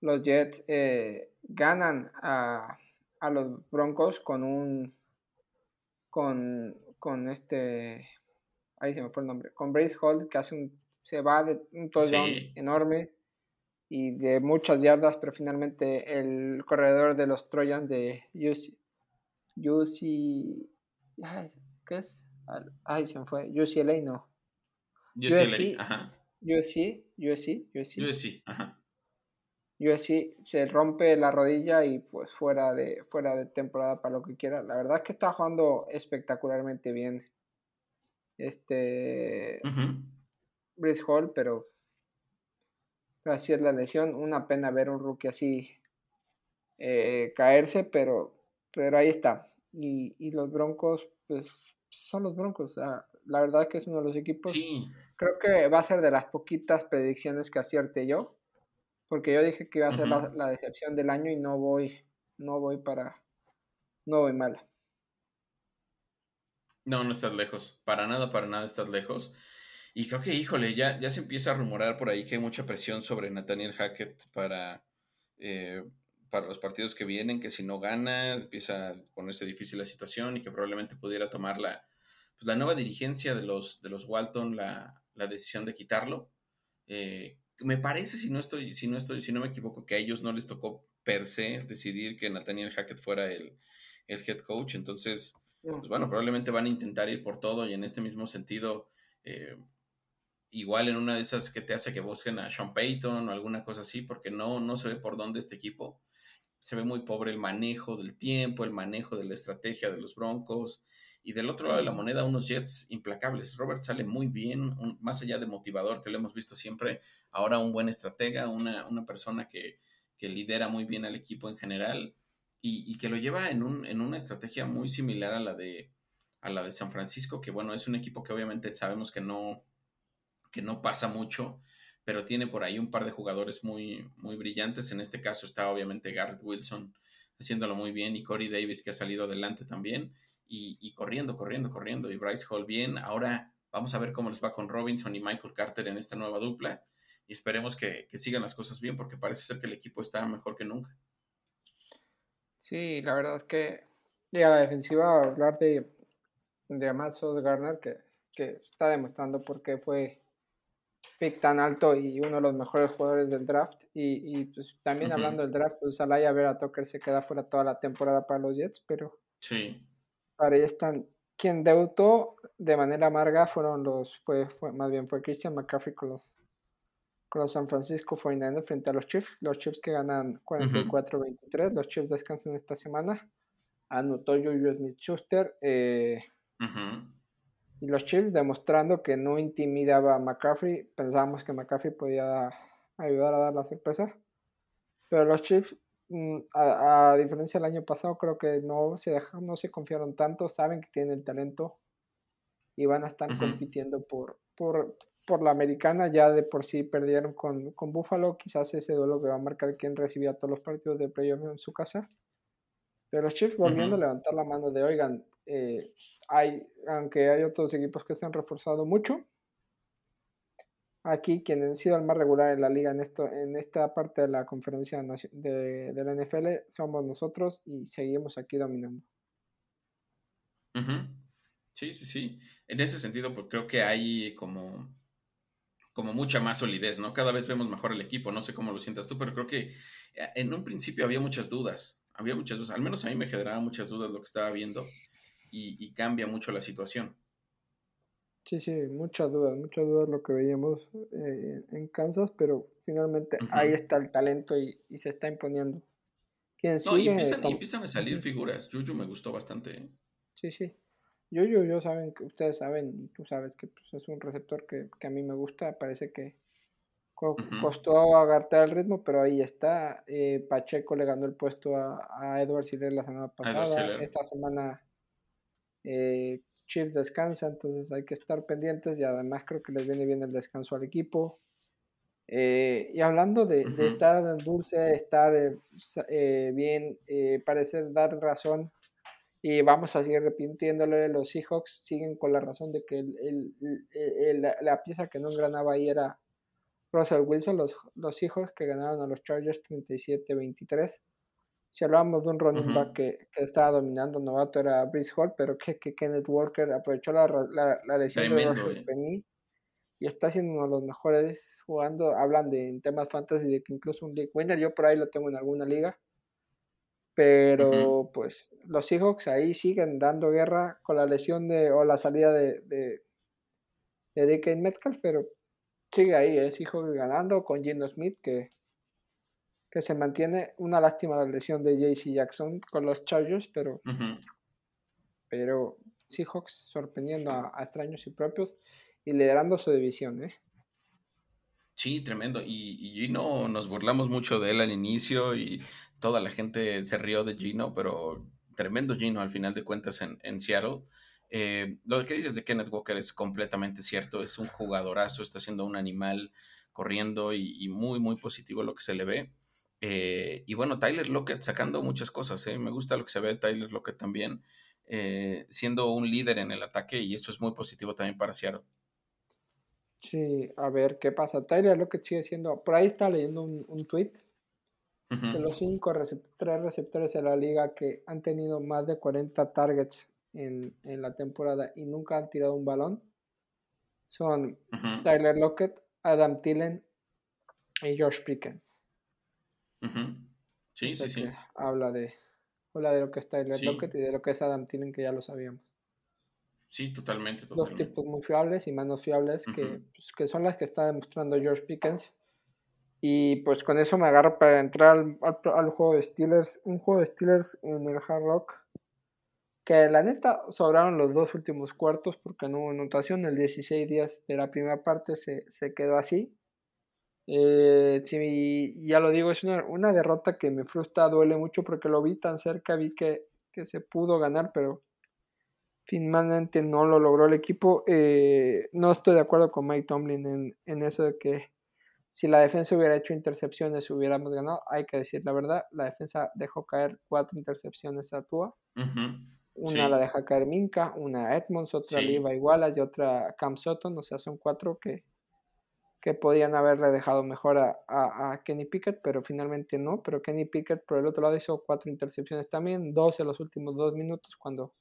[SPEAKER 1] los Jets eh, ganan a, a, los Broncos con un... con, con este... Ahí se me fue el nombre. Con Brace Hall, que hace un... se va de un touchdown enorme y de muchas yardas, pero finalmente el corredor de los Trojans de UC, ¿qué es? Ay, se me fue, UCLA no.
[SPEAKER 2] UCLA, ajá.
[SPEAKER 1] USC, USC, USC.
[SPEAKER 2] USC, ajá.
[SPEAKER 1] USC se rompe la rodilla y pues fuera de, fuera de temporada para lo que quiera. La verdad es que está jugando espectacularmente bien este Brice Hall, pero así es la lesión. Una pena ver un rookie así eh, caerse, pero, pero ahí está. Y, y los Broncos, pues son los Broncos. la verdad que es uno de los equipos. Creo que va a ser de las poquitas predicciones que acierte yo. Porque yo dije que iba a ser la, la, decepción del año y no voy, no voy para, no voy mal.
[SPEAKER 2] No, no estás lejos. Para nada, para nada estás lejos. Y creo que, híjole, ya, ya se empieza a rumorar por ahí que hay mucha presión sobre Nathaniel Hackett para, eh, para los partidos que vienen, que si no gana empieza a ponerse difícil la situación y que probablemente pudiera tomar la, pues, la nueva dirigencia de los, de los Walton la, decisión de quitarlo. Eh, me parece, si no estoy, si no estoy, si no me equivoco, que a ellos no les tocó per se decidir que Nathaniel Hackett fuera el, head coach. Entonces, pues, bueno, probablemente van a intentar ir por todo y en este mismo sentido, eh, igual en una de esas que te hace que busquen a Sean Payton o alguna cosa así, porque no, no se ve por dónde este equipo. Se ve muy pobre el manejo del tiempo, el manejo de la estrategia de los Broncos. Y del otro lado de la moneda, unos Jets implacables. Robert sale muy bien, más allá de motivador que lo hemos visto siempre, ahora un buen estratega, una, una persona que, que, lidera muy bien al equipo en general y, y que lo lleva en, un, en una estrategia muy similar a la de a la de San Francisco, que bueno, es un equipo que obviamente sabemos que no, que no pasa mucho, pero tiene por ahí un par de jugadores muy, muy brillantes. En este caso está obviamente Garrett Wilson haciéndolo muy bien y Corey Davis que ha salido adelante también y, corriendo, corriendo, corriendo y Bryce Hall bien. Ahora vamos a ver cómo les va con Robinson y Michael Carter en esta nueva dupla y esperemos que, sigan las cosas bien porque parece ser que el equipo está mejor que nunca.
[SPEAKER 1] Sí, la verdad es que a la defensiva hablar de, de Garner que, que está demostrando por qué fue pick tan alto y uno de los mejores jugadores del draft. Y, y pues también hablando del draft, pues Alaya Vera Tucker se queda fuera toda la temporada para los Jets, pero
[SPEAKER 2] sí.
[SPEAKER 1] para ahí están. Quien debutó de manera amarga fueron los, fue, fue más bien fue Christian McCaffrey con los, con los San Francisco 49 frente a los Chiefs. Los Chiefs que ganan 44-23. Los Chiefs descansan esta semana. Anotó Juju Smith Schuster. Eh, y los Chiefs demostrando que no intimidaba a McCaffrey. Pensábamos que McCaffrey podía ayudar a dar la sorpresa. Pero los Chiefs, mm, a, diferencia del año pasado, creo que no se dejan, no se confiaron tanto. Saben que tienen el talento y van a estar compitiendo por, por, por, la americana. Ya de por sí perdieron con, con Buffalo. Quizás ese duelo que va a marcar quién recibía todos los partidos de playoff en su casa. Pero los Chiefs volviendo a levantar la mano de, oigan, eh, hay, aunque hay otros equipos que se han reforzado mucho, aquí quien ha sido el más regular en la liga en esto en esta parte de la conferencia de, la NFL somos nosotros y seguimos aquí dominando.
[SPEAKER 2] Sí, sí, sí. En ese sentido, pues creo que hay como, como mucha más solidez, ¿no? Cada vez vemos mejor el equipo. No sé cómo lo sientas tú, pero creo que eh, en un principio había muchas dudas. Había muchas dudas. Al menos a mí me generaba muchas dudas lo que estaba viendo y, cambia mucho la situación.
[SPEAKER 1] Sí, sí, muchas dudas, muchas dudas lo que veíamos eh, en Kansas, pero finalmente ahí está el talento y, se está imponiendo.
[SPEAKER 2] no, y empiezan, a salir figuras. Juju me gustó bastante. ¿eh?
[SPEAKER 1] Sí, sí. Juju, yo saben que ustedes saben, y tú sabes que pues, es un receptor que, a mí me gusta. Parece que costó agarrar el ritmo, pero ahí está. Eh, Pacheco le ganó el puesto a, a Edward Siller la semana pasada. Esta semana eh, Chiefs descansa, entonces hay que estar pendientes y además creo que les viene bien el descanso al equipo. Eh, y hablando de, estar en dulce, estar eh, eh, bien, parece dar razón y vamos a seguir repitiéndole, los Seahawks siguen con la razón de que el, la, pieza que no engranaba ahí era Russell Wilson, los, los Seahawks que ganaron a los Chargers 37-23 si hablábamos de un running back que, estaba dominando novato era Brice Hall, pero que, que Kenneth Walker aprovechó la, la, lesión de Roger Penny y está siendo uno de los mejores jugando. Hablan de en temas fantasy de que incluso un league winner, yo por ahí lo tengo en alguna liga. Pero pues los Seahawks ahí siguen dando guerra con la lesión de o la salida de, de, de DK Metcalf, pero sigue ahí, es hijo ganando con Gino Smith que que se mantiene. Una lástima la lesión de JC Jackson con los Chargers, pero, pero Seahawks sorprendiendo a, extraños y propios y liderando su división. ¿eh?
[SPEAKER 2] Sí, tremendo. Y, Gino, nos burlamos mucho de él al inicio y toda la gente se rió de Gino, pero tremendo Gino al final de cuentas en, Seattle. Eh, lo que dices de Kenneth Walker es completamente cierto, es un jugadorazo, está siendo un animal corriendo y, y, muy, muy positivo lo que se le ve. Eh, y bueno, Tyler Lockett sacando muchas cosas, ¿eh? me gusta lo que se ve de Tyler Lockett también, eh, siendo un líder en el ataque y eso es muy positivo también para Seattle.
[SPEAKER 1] Sí, a ver qué pasa. Tyler Lockett sigue siendo, por ahí está leyendo un, un tweet de los cinco tres receptores de la liga que han tenido más de 40 targets en, la temporada y nunca han tirado un balón son Tyler Lockett, Adam Tillen y Josh Pickens.
[SPEAKER 2] Sí, sí, sí.
[SPEAKER 1] Habla de, habla de lo que es Tyler Lockett y de lo que es Adam Thielen, que ya lo sabíamos.
[SPEAKER 2] Sí, totalmente, totalmente.
[SPEAKER 1] Dos tipos muy fiables y menos fiables que, pues, que son las que está demostrando George Pickens. Y pues con eso me agarro para entrar al, al, juego de Steelers. Un juego de Steelers en el Hard Rock. Que la neta sobraron los dos últimos cuartos porque no hubo anotación. El 16 días de la primera parte se, se quedó así. Eh, sí, ya lo digo, es una, una, derrota que me frustra, duele mucho porque lo vi tan cerca, vi que, que se pudo ganar, pero Finalmente no lo logró el equipo. Eh, no estoy de acuerdo con Mike Tomlin en, en, eso de que si la defensa hubiera hecho intercepciones hubiéramos ganado. Hay que decir la verdad, la defensa dejó caer cuatro intercepciones a Tua. Una la deja caer Minka, una Edmonds, otra sí. Levi Wallace y otra Cam Sutton. O sea, son cuatro que, que podían haberle dejado mejor a, Kenny Pickett, pero finalmente no. Pero Kenny Pickett por el otro lado hizo cuatro intercepciones también, dos en los últimos dos minutos cuando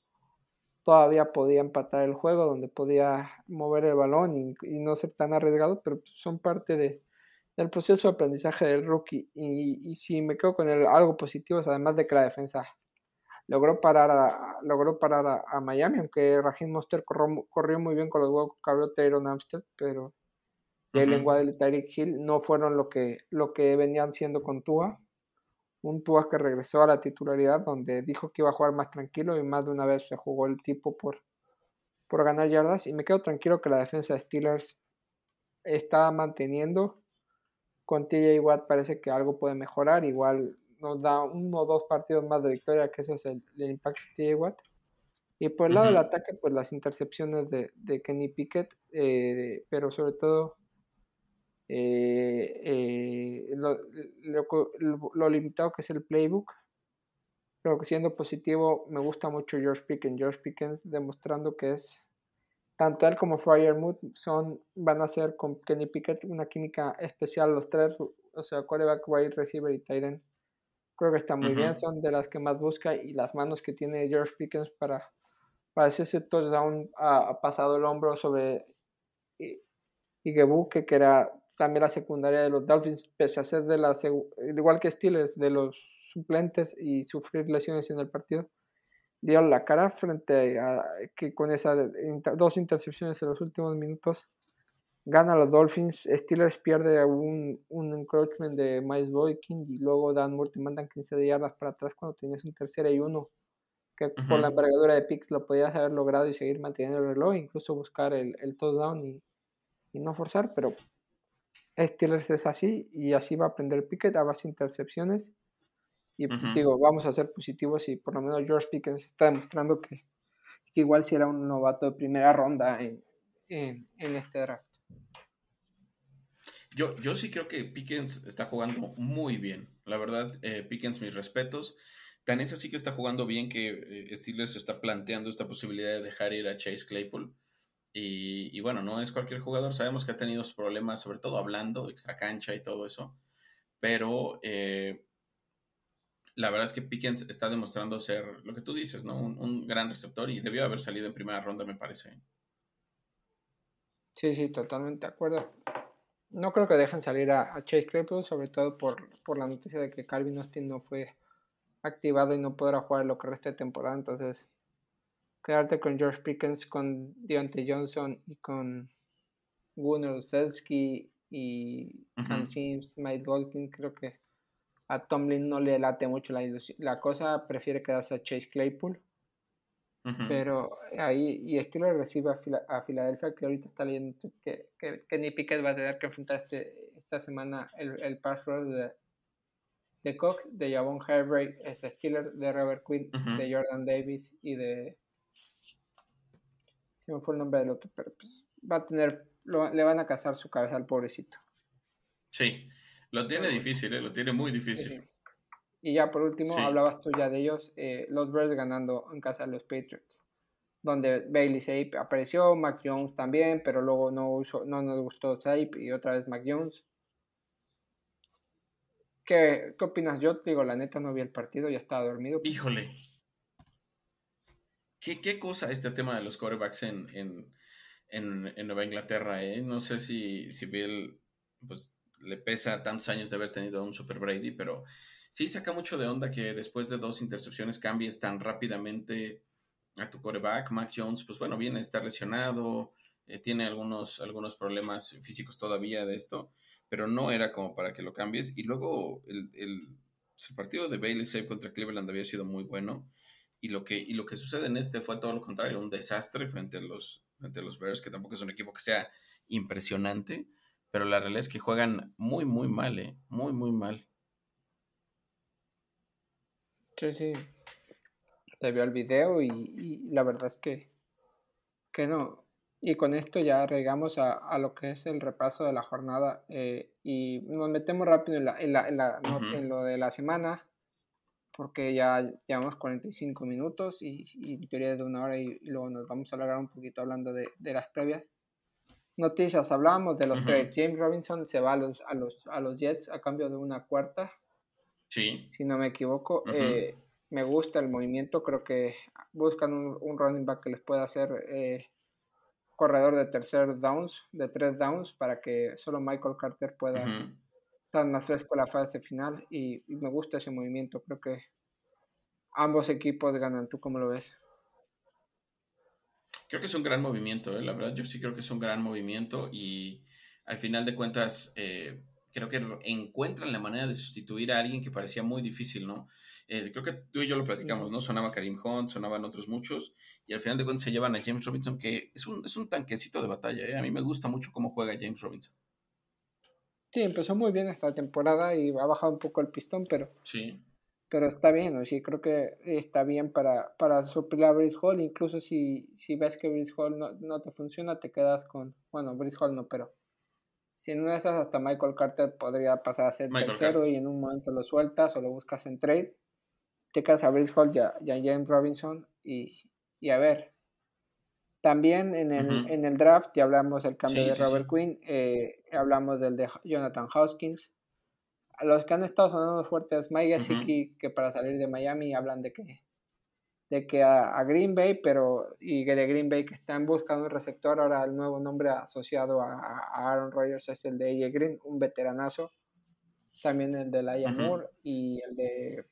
[SPEAKER 1] todavía podía empatar el juego, donde podía mover el balón y, no ser tan arriesgado, pero son parte de, del proceso de aprendizaje del rookie. Y, y si me quedo con algo positivo, es además de que la defensa logró parar a, logró parar a, Miami, aunque Raheem Monster corrió, corrió, muy bien con los huevos que abrió Tyron Amstead, pero el lenguaje de Tyreek Hill no fueron lo que, lo que venían siendo con Tua. Un Tua que regresó a la titularidad, donde dijo que iba a jugar más tranquilo y más de una vez se jugó el tipo por, por ganar yardas. Y me quedo tranquilo que la defensa de Steelers está manteniendo. Con TJ Watt parece que algo puede mejorar. Igual nos da uno o dos partidos más de victoria, que eso es el, impacto de Watt. Y por el lado del ataque, pues las intercepciones de, de Kenny Pickett, eh, pero sobre todo eh, eh, lo, lo, limitado que es el playbook. Pero siendo positivo, me gusta mucho George Pickens. George Pickens demostrando que es tanto él como Mood son, van a ser con Kenny Pickett una química especial los tres, o sea, quarterback, wide receiver y tight end creo que está muy bien, son de las que más busca y las manos que tiene George Pickens para, para ese touchdown ha, pasado el hombro sobre Igebuke, que era también la secundaria de los Dolphins, pese a ser de la, igual que Steelers, de los suplentes y sufrir lesiones en el partido, dio la cara frente a que con esas dos intercepciones en los últimos minutos gana los Dolphins, Steelers pierde un, un encroachment de Miles Boykin y luego Dan Moore te mandan 15 yardas para atrás cuando tenías un tercera y uno que por la envergadura de picks lo podías haber logrado y seguir manteniendo el reloj, incluso buscar el, el touchdown y, y, no forzar, pero Steelers es así y así va a aprender Pickett a base de intercepciones y pues, digo, vamos a ser positivos y por lo menos George Pickens está demostrando que, igual si era un novato de primera ronda en, en, en este draft.
[SPEAKER 2] Yo, yo sí creo que Pickens está jugando muy bien. La verdad, eh, Pickens, mis respetos. Tan es así que está jugando bien que eh, Steelers está planteando esta posibilidad de dejar ir a Chase Claypool. Y, bueno, no es cualquier jugador. Sabemos que ha tenido problemas, sobre todo hablando, extra cancha y todo eso. Pero eh, la verdad es que Pickens está demostrando ser lo que tú dices, ¿no? Un, gran receptor y debió haber salido en primera ronda, me parece.
[SPEAKER 1] Sí, sí, totalmente de acuerdo no creo que dejen salir a, Chase Claypool, sobre todo por, por, la noticia de que Calvin Austin no fue activado y no podrá jugar lo que resta de temporada. Entonces, quedarte con George Pickens, con Deontay Johnson y con Gunnar Selsky y Sam Sims, Mike Golkin, creo que a Tomlin no le late mucho la, la cosa, prefiere quedarse a Chase Claypool. Pero ahí, y Steelers recibe a, Filadelfia, que ahorita está leyendo que, que Kenny Pickett va a tener que enfrentar este, esta semana el, el pass rush de, de Cox, de Javon Hargrave, es Steelers, de Robert Quinn, de Jordan Davis y de. Se me fue el nombre del otro, pero pues, va a tener. le van a cazar su cabeza al pobrecito.
[SPEAKER 2] Sí, lo tiene difícil, ¿eh? lo tiene muy difícil.
[SPEAKER 1] Y ya por último, hablabas tú ya de ellos, eh, los Bears ganando en casa de los Patriots, donde Bailey Sape apareció, Mac Jones también, pero luego no, no nos gustó Sape y otra vez Mac Jones. ¿Qué, ¿Qué opinas? Yo digo, la neta no vi el partido, ya estaba dormido.
[SPEAKER 2] Híjole. ¿Qué, qué cosa este tema de los quarterbacks en, en, en, Nueva Inglaterra? Eh? No sé si, si Bill pues, le pesa tantos años de haber tenido un Super Brady, pero sí saca mucho de onda que después de dos intercepciones cambies tan rápidamente a tu coreback. Mac Jones, pues bueno, viene a estar lesionado, eh, tiene algunos, algunos problemas físicos todavía de esto, pero no era como para que lo cambies. Y luego el, el, pues, partido de Bailey Safe contra Cleveland había sido muy bueno. Y lo, que, y lo que sucede en este fue todo lo contrario, un desastre frente a los, frente a los Bears, que tampoco es un equipo que sea impresionante, pero la realidad es que juegan muy, muy mal, ¿eh? muy, muy mal.
[SPEAKER 1] Sí, sí. Te vio el video y, la verdad es que Que no. Y con esto ya llegamos a, a lo que es el repaso de la jornada eh, y nos metemos rápido en, la, en, la, en, la, en lo de la semana porque ya llevamos 45 minutos y, y teoría de una hora y, luego nos vamos a alargar un poquito hablando de, de las previas. Noticias, hablamos de los trades. James Robinson se va a los, a, los, a los Jets a cambio de una cuarta.
[SPEAKER 2] Sí.
[SPEAKER 1] Si no me equivoco. eh, me gusta el movimiento, creo que buscan un, un running back que les pueda hacer eh, corredor de tercer downs, de tres downs, para que solo Michael Carter pueda más fresco la fase final y, y, me gusta ese movimiento, creo que ambos equipos ganan, ¿tú cómo lo ves?
[SPEAKER 2] Creo que es un gran movimiento, ¿eh? la verdad yo sí creo que es un gran movimiento y al final de cuentas... Eh, creo que encuentran la manera de sustituir a alguien que parecía muy difícil, ¿no? Eh, creo que tú y yo lo platicamos, ¿no? Sonaba Karim Hunt, sonaban otros muchos, y al final de cuentas se llevan a James Robinson, que es un, es un tanquecito de batalla. A mí me gusta mucho cómo juega James Robinson.
[SPEAKER 1] Sí, empezó muy bien esta temporada y ha bajado un poco el pistón, pero...
[SPEAKER 2] Sí.
[SPEAKER 1] Pero está bien, ¿no? sí, creo que está bien para, para suplir a Brice Hall, incluso si, si ves que Brice Hall no, no te funciona, te quedas con, bueno, Brice Hall no, pero si en una de esas hasta Michael Carter podría pasar a ser Michael tercero Carter. y en un momento lo sueltas o lo buscas en trade. Te quedas a Brice Hall y a, y a James Robinson y, y, a ver. También en el, uh -huh. en el draft ya hablamos del cambio sí, de Robert sí, Quinn, eh, hablamos del de Jonathan Hoskins. A los que han estado sonando fuertes, Mike Gesicki, uh -huh. que para salir de Miami hablan de que de que a, a, Green Bay, pero y de Green Bay que están buscando un receptor, ahora el nuevo nombre asociado a, a Aaron Rodgers es el de AJ Green, un veteranazo, también el de Laia uh -huh. Moore y el de.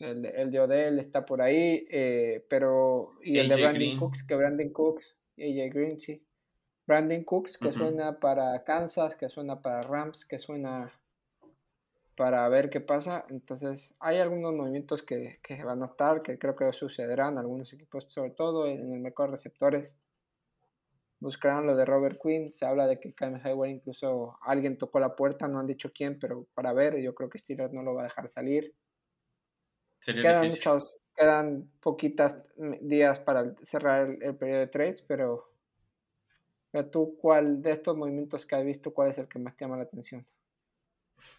[SPEAKER 1] El de el de Odell está por ahí, eh, pero y el de Brandon Green. Cooks, que Brandon Cooks, AJ Green, sí. Brandon Cooks, que suena para Kansas, que suena para Rams, que suena para ver qué pasa. Entonces, hay algunos movimientos que, que se van a notar, que creo que sucederán. Algunos equipos, sobre todo en el mercado de receptores, buscarán lo de Robert Quinn. Se habla de que Kyle Hayward incluso alguien tocó la puerta, no han dicho quién, pero para ver, yo creo que Steelers no lo va a dejar salir.
[SPEAKER 2] Sería
[SPEAKER 1] quedan
[SPEAKER 2] difícil.
[SPEAKER 1] muchos, quedan poquitas días para cerrar el, el periodo de trades, pero, pero tú, ¿cuál de estos movimientos que has visto, cuál es el que más te llama la atención?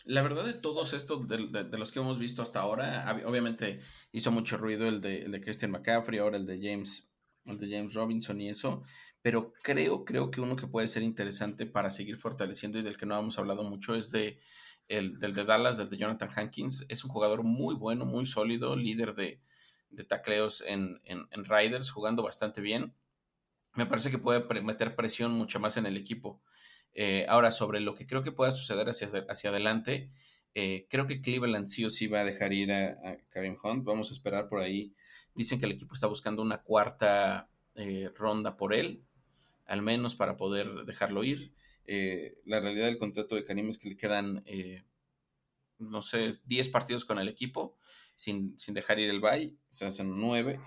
[SPEAKER 2] La verdad de todos estos, de, de, de, los que hemos visto hasta ahora, obviamente hizo mucho ruido el de, el de Christian McCaffrey, ahora el de James, el de James Robinson y eso, pero creo, creo que uno que puede ser interesante para seguir fortaleciendo y del que no hemos hablado mucho es de el del de Dallas, del de Jonathan Hankins. Es un jugador muy bueno, muy sólido, líder de, de tacleos en, en, Riders, jugando bastante bien. Me parece que puede meter presión mucho más en el equipo. Eh, ahora, sobre lo que creo que pueda suceder hacia, hacia adelante, eh, creo que Cleveland sí o sí va a dejar ir a, a, Karim Hunt. Vamos a esperar por ahí. Dicen que el equipo está buscando una cuarta eh, ronda por él, al menos para poder dejarlo ir. Eh, la realidad del contrato de Karim es que le quedan, eh, no sé, 10 partidos con el equipo sin, sin dejar ir el bye, se hacen 9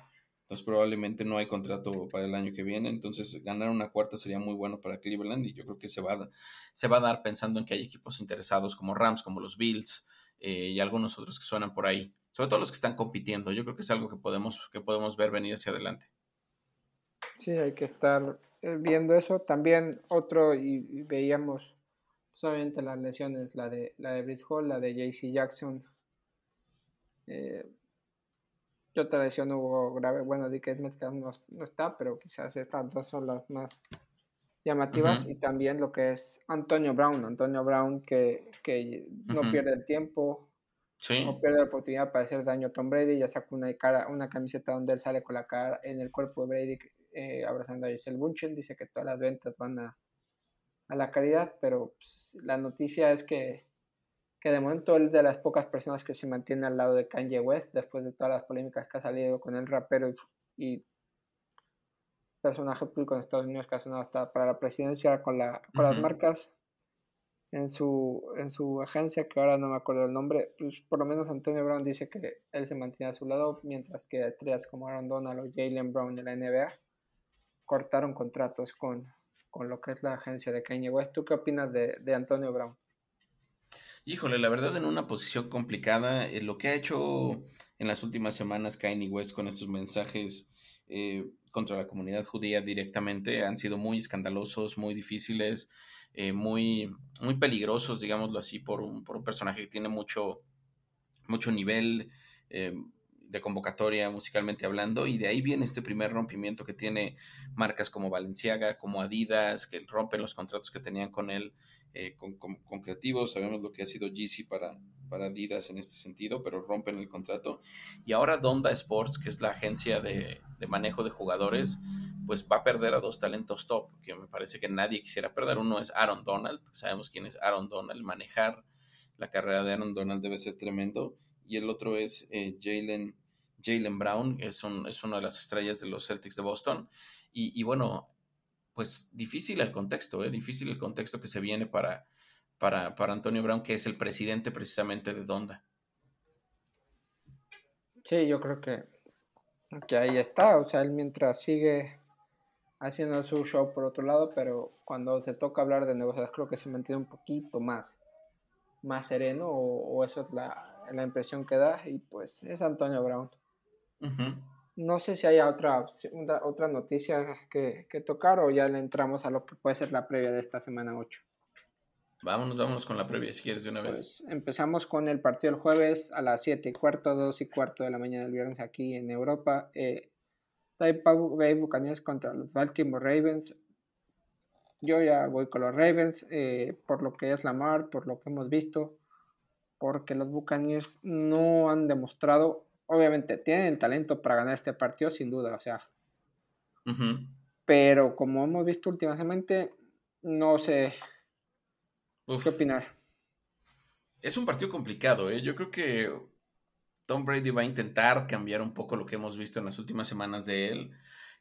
[SPEAKER 2] entonces probablemente no hay contrato para el año que viene, entonces ganar una cuarta sería muy bueno para Cleveland y yo creo que se va a, se va a dar pensando en que hay equipos interesados como Rams, como los Bills eh, y algunos otros que suenan por ahí, sobre todo los que están compitiendo, yo creo que es algo que podemos, que podemos ver venir hacia adelante.
[SPEAKER 1] Sí, hay que estar viendo eso, también otro y, y veíamos solamente las lesiones, la de la de Brice Hall, la de JC Jackson, eh, otra lesión hubo grave, bueno, DK Metcalf no, no, está, pero quizás estas dos son las más llamativas. Uh -huh. Y también lo que es Antonio Brown, Antonio Brown que, que no uh -huh. pierde el tiempo,
[SPEAKER 2] sí.
[SPEAKER 1] no pierde la oportunidad para hacer daño a Tom Brady, ya sacó una, cara, una camiseta donde él sale con la cara en el cuerpo de Brady eh, abrazando a Giselle Bunchen, dice que todas las ventas van a, a la caridad, pero pues, la noticia es que que de momento es de las pocas personas que se mantiene al lado de Kanye West después de todas las polémicas que ha salido con el rapero y, y personaje público en Estados Unidos que ha sonado hasta para la presidencia con, la, con uh -huh. las marcas en su, en su agencia, que ahora no me acuerdo el nombre, pues por lo menos Antonio Brown dice que él se mantiene a su lado, mientras que estrellas como Aaron Donald o Jalen Brown de la NBA cortaron contratos con, con lo que es la agencia de Kanye West. ¿Tú qué opinas de, de Antonio Brown?
[SPEAKER 2] Híjole, la verdad en una posición complicada, eh, lo que ha hecho en las últimas semanas Kanye West con estos mensajes, eh, contra la comunidad judía directamente han sido muy escandalosos, muy difíciles, eh, muy, muy peligrosos, digámoslo así, por un, por un personaje que tiene mucho, mucho nivel eh, de convocatoria musicalmente hablando, y de ahí viene este primer rompimiento que tiene marcas como Valenciaga, como Adidas, que rompen los contratos que tenían con él, eh, con, creativos, sabemos lo que ha sido GC para, para Adidas en este sentido, pero rompen el contrato. Y ahora Donda Sports, que es la agencia de, manejo de jugadores, pues va a perder a dos talentos top, que me parece que nadie quisiera perder. Uno es Aaron Donald, sabemos quién es Aaron Donald, manejar la carrera de Aaron Donald debe ser tremendo. Y el otro es eh, Jalen, Jalen Brown, es, un, es una de las estrellas de los Celtics de Boston. Y, bueno, pues difícil el contexto, ¿eh? difícil el contexto que se viene para, para, para Antonio Brown, que es el presidente precisamente de Donda.
[SPEAKER 1] Sí, yo creo que, que ahí está. O sea, él mientras sigue haciendo su show por otro lado, pero cuando se toca hablar de negocios, creo que se mantiene un poquito más, más sereno, o, eso es la, la, impresión que da, y pues es Antonio Brown. No sé si hay otra, otra noticia que, que tocar o ya le entramos a lo que puede ser la previa de esta semana 8.
[SPEAKER 2] Vámonos, vámonos con la previa, si quieres, de una vez.
[SPEAKER 1] Pues empezamos con el partido el jueves a las 7 y cuarto, 2 y cuarto de la mañana del viernes aquí en Europa. Eh, Tampa Bay Buccaneers contra los Baltimore Ravens. Yo ya voy con los Ravens, eh, por lo que es Lamar, por lo que hemos visto, porque los Buccaneers no han demostrado, obviamente tienen el talento para ganar este partido, sin duda, o sea. Pero como hemos visto últimamente, no sé, ¿Qué opinar?
[SPEAKER 2] Es un partido complicado, ¿eh? Yo creo que Tom Brady va a intentar cambiar un poco lo que hemos visto en las últimas semanas de él.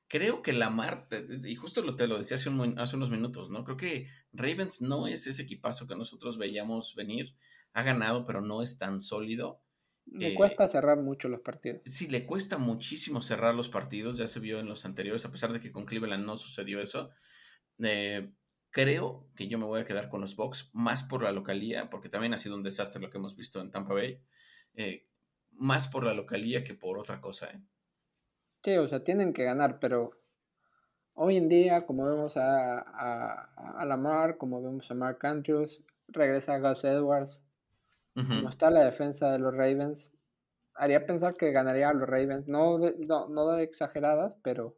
[SPEAKER 2] Creo que Lamar, y justo lo, te lo decía hace, hace unos minutos, ¿no? Creo que Ravens no es ese equipazo que nosotros veíamos venir. Ha ganado, pero no es tan sólido.
[SPEAKER 1] Le cuesta cerrar mucho los partidos.
[SPEAKER 2] Sí, le cuesta muchísimo cerrar los partidos. Ya se vio en los anteriores, a pesar de que con Cleveland no sucedió eso. Eh, Creo que yo me voy a quedar con los Bucks más por la localía, porque también ha sido un desastre lo que hemos visto en Tampa Bay. Eh, más por la localía que por otra cosa. ¿eh?
[SPEAKER 1] Sí, o sea, tienen que ganar, pero hoy en día, como vemos a, a, Lamar, como vemos a Mark Andrews, regresa a Gus Edwards, como está la defensa de los Ravens, haría pensar que ganaría a los Ravens, no no, no de exageradas, pero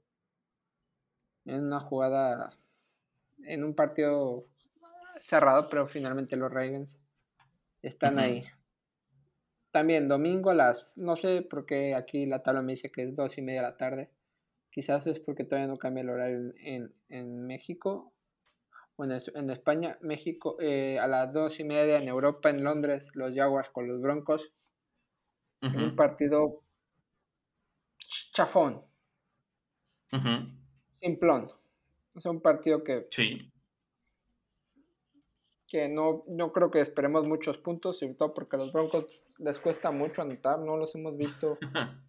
[SPEAKER 1] en una jugada en un partido cerrado, pero finalmente los Ravens están ahí. También domingo a las, no sé por qué aquí la tabla me dice que es dos y media de la tarde. Quizás es porque todavía no cambia el horario en, en, México. Bueno, en España, México, eh, a las dos y media en Europa, en Londres, los Jaguars con los Broncos. un partido chafón. Simplón. Es un partido que.
[SPEAKER 2] Sí.
[SPEAKER 1] Que no, no creo que esperemos muchos puntos, sobre todo porque a los Broncos les cuesta mucho anotar, no los hemos visto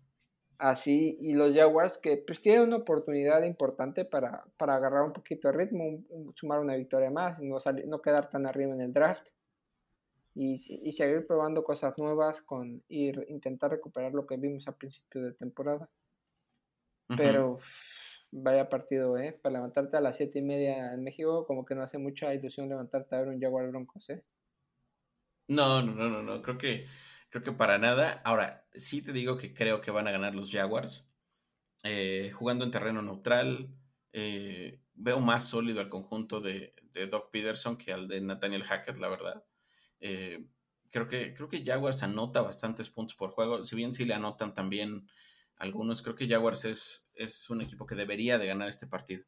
[SPEAKER 1] así. Y los Jaguars que pues tienen una oportunidad importante para, para agarrar un poquito de ritmo, sumar una victoria más, no, salir, no quedar tan arriba en el draft. Y, y, seguir probando cosas nuevas con ir intentar recuperar lo que vimos a principio de temporada. Pero vaya partido, ¿eh? Para levantarte a las siete y media en México, como que no hace mucha ilusión levantarte a ver un Jaguar Broncos, ¿eh?
[SPEAKER 2] No, no, no, no, no, creo que, creo que para nada. Ahora, sí te digo que creo que van a ganar los Jaguars. Eh, jugando en terreno neutral, eh, veo más sólido al conjunto de, de, Doc Peterson que al de Nathaniel Hackett, la verdad. Eh, creo, que, creo que Jaguars anota bastantes puntos por juego, si bien sí le anotan también algunos. Creo que Jaguars es, es un equipo que debería de ganar este partido.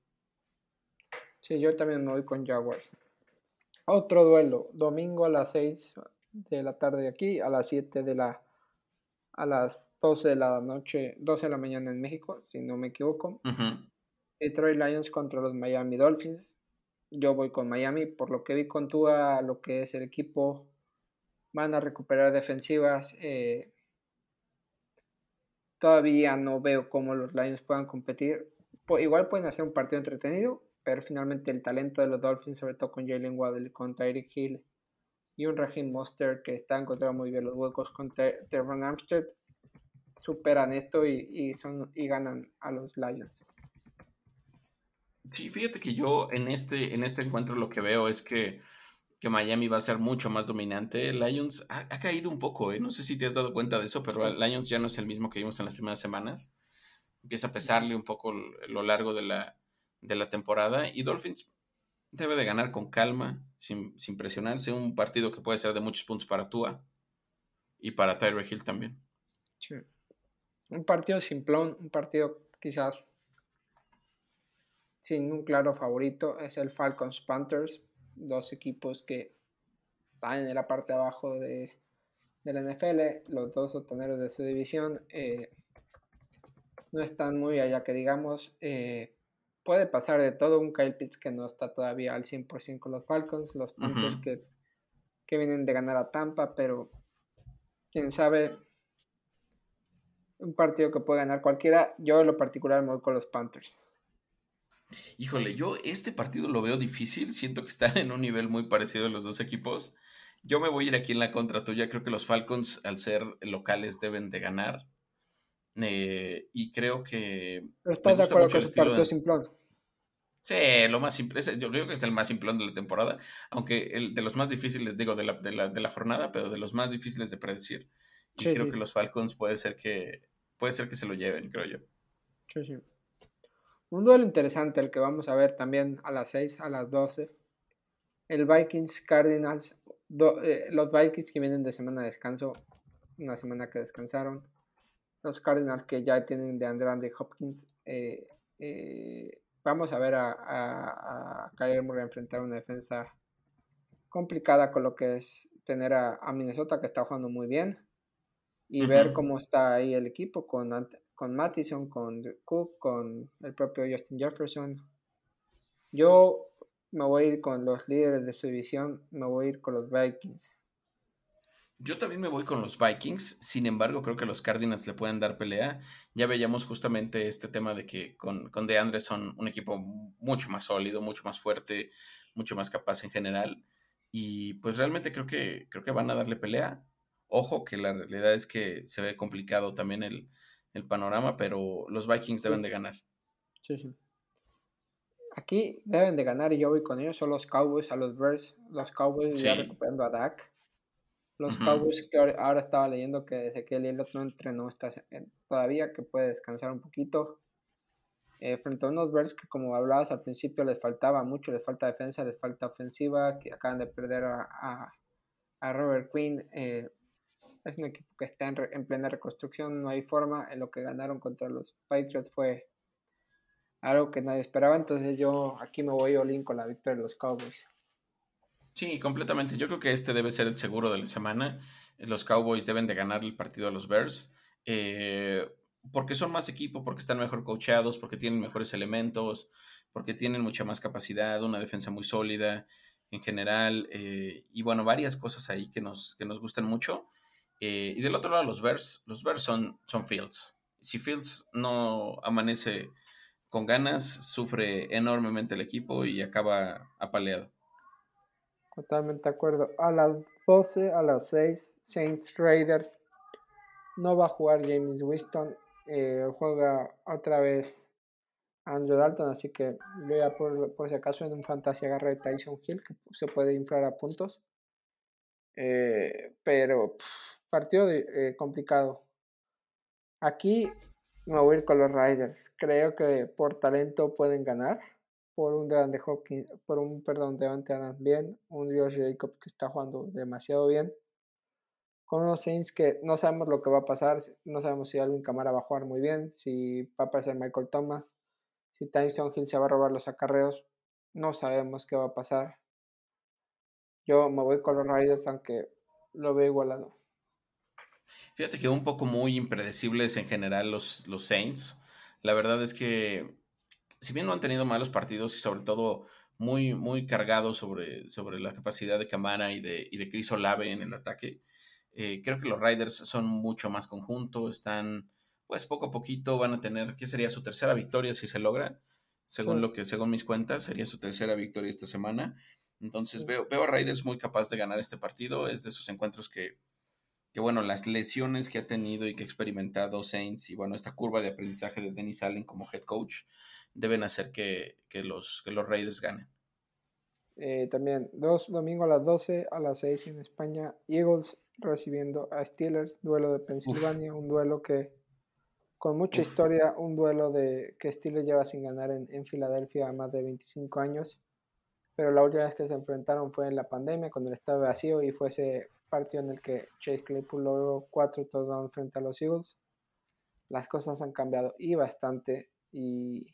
[SPEAKER 1] Sí, yo también me voy con Jaguars. Otro duelo, domingo a las 6 de la tarde aquí, a las 7 de la a las 12 de la noche, 12 de la mañana en México, si no me equivoco. Detroit Lions contra los Miami Dolphins. Yo voy con Miami, por lo que vi con Tua, lo que es el equipo, van a recuperar defensivas. Eh, Todavía no veo cómo los Lions puedan competir. igual pueden hacer un partido entretenido, pero finalmente el talento de los Dolphins, sobre todo con Jalen Waddle, con Tyreek Hill y un Raheem Monster que está encontrando muy bien los huecos con Terron Armstead, superan esto y, son, y ganan a los Lions.
[SPEAKER 2] Sí, fíjate que yo en este, en este encuentro lo que veo es que, Miami va a ser mucho más dominante. Lions ha, caído un poco, ¿eh? no sé si te has dado cuenta de eso, pero Lions ya no es el mismo que vimos en las primeras semanas. Empieza a pesarle un poco lo largo de la, de la temporada y Dolphins debe de ganar con calma, sin, sin presionarse. Un partido que puede ser de muchos puntos para Tua y para Tyre Hill también.
[SPEAKER 1] Sí. Un partido simplón, un partido quizás sin un claro favorito, es el Falcons Panthers, dos equipos que están en la parte de abajo de, la NFL, los dos sotaneros de su división eh, no están muy allá que digamos. Eh, puede pasar de todo un Kyle Pitts que no está todavía al 100% con los Falcons, los Panthers que, que vienen de ganar a Tampa, pero quién sabe, un partido que puede ganar cualquiera. Yo en lo particular me voy con los Panthers.
[SPEAKER 2] Híjole, yo este partido lo veo difícil. Siento que están en un nivel muy parecido de los dos equipos. Yo me voy a ir aquí en la contra tuya. Creo que los Falcons, al ser locales, deben de ganar. Eh, y creo que.
[SPEAKER 1] Pero estás de acuerdo el simplón.
[SPEAKER 2] Sí, lo más simple. Yo creo que es el más simplón de la temporada. Aunque el de los más difíciles, digo, de la, de la, de la jornada, pero de los más difíciles de predecir. Y creo que los Falcons puede ser que puede ser que se lo lleven, creo yo.
[SPEAKER 1] Sí, sí. Un duelo interesante el que vamos a ver también a las 6, a las 12. El Vikings Cardinals, eh, los Vikings que vienen de semana de descanso, una semana que descansaron. Los Cardinals que ya tienen de Andre Hopkins. Eh, eh, vamos a ver a, a, a Kyler Murray enfrentar una defensa complicada con lo que es tener a, Minnesota que está jugando muy bien y ver cómo está ahí el equipo con, con Mattison, con Cook, con el propio Justin Jefferson. Yo me voy a ir con los líderes de su división, me voy a ir con los Vikings.
[SPEAKER 2] Yo también me voy con los Vikings, sin embargo creo que los Cardinals le pueden dar pelea. Ya veíamos justamente este tema de que con, con DeAndre son un equipo mucho más sólido, mucho más fuerte, mucho más capaz en general. Y pues realmente creo que, creo que van a darle pelea. Ojo que la realidad es que se ve complicado también el, panorama, pero los Vikings deben de ganar.
[SPEAKER 1] Sí, sí. Aquí deben de ganar y yo voy con ellos, son los Cowboys a los Bears, los Cowboys ya recuperando a Dak. Los Cowboys que ahora, estaba leyendo que desde que el no entrenó está todavía, que puede descansar un poquito. Eh, frente a unos Bears que como hablabas al principio les faltaba mucho, les falta defensa, les falta ofensiva, que acaban de perder a, a, Robert Quinn. Eh, es un equipo que está en, plena reconstrucción, no hay forma. En lo que ganaron contra los Patriots fue algo que nadie esperaba. Entonces yo aquí me voy all con la victoria de los Cowboys.
[SPEAKER 2] Sí, completamente. Yo creo que este debe ser el seguro de la semana. Los Cowboys deben de ganar el partido a los Bears. Eh, porque son más equipo, porque están mejor coacheados, porque tienen mejores elementos, porque tienen mucha más capacidad, una defensa muy sólida en general. Eh, y bueno, varias cosas ahí que nos, que nos gustan mucho. Eh, y del otro lado, los Bears, los Bears son, son Fields. Si Fields no amanece con ganas, sufre enormemente el equipo y acaba apaleado.
[SPEAKER 1] Totalmente de acuerdo. A las 12, a las 6, Saints Raiders. No va a jugar James Winston. Eh, juega otra vez Andrew Dalton, así que voy a por, por si acaso en un fantasy agarre Tyson Hill, que se puede inflar a puntos. Eh, pero partido eh, complicado. Aquí me voy a ir con los Riders. Creo que por talento pueden ganar. Por un de Hopkins, por un, perdón, Devante Adams bien. Un Josh Jacobs que está jugando demasiado bien. Con unos Saints que no sabemos lo que va a pasar. No sabemos si Alvin Camara va a jugar muy bien. Si va a aparecer Michael Thomas. Si Tyson Hill se va a robar los acarreos. No sabemos qué va a pasar. Yo me voy con los Riders aunque lo veo igualado.
[SPEAKER 2] Fíjate que un poco muy impredecibles en general los Saints. La verdad es que, si bien no han tenido malos partidos y sobre todo muy, muy cargados sobre, sobre la capacidad de Camara y de, y de Chris Olave en el ataque, eh, creo que los Riders son mucho más conjunto, están, pues poco a poquito van a tener, ¿qué sería su tercera victoria si se logra? Según lo que, según mis cuentas, sería su tercera victoria esta semana. Entonces veo, veo a Riders muy capaz de ganar este partido. Es de esos encuentros que, que bueno, las lesiones que ha tenido y que ha experimentado Saints y bueno, esta curva de aprendizaje de Dennis Allen como head coach deben hacer que, los, que los Raiders ganen.
[SPEAKER 1] Eh, también, dos domingo a las 12, a las 6 en España, Eagles recibiendo a Steelers, duelo de Pensilvania, un duelo que con mucha historia, un duelo de que Steelers lleva sin ganar en, en Filadelfia más de 25 años, pero la última vez que se enfrentaron fue en la pandemia, cuando el estado vacío y fue ese partido en el que Chase Claypool logró cuatro touchdowns frente a los Eagles. Las cosas han cambiado y bastante y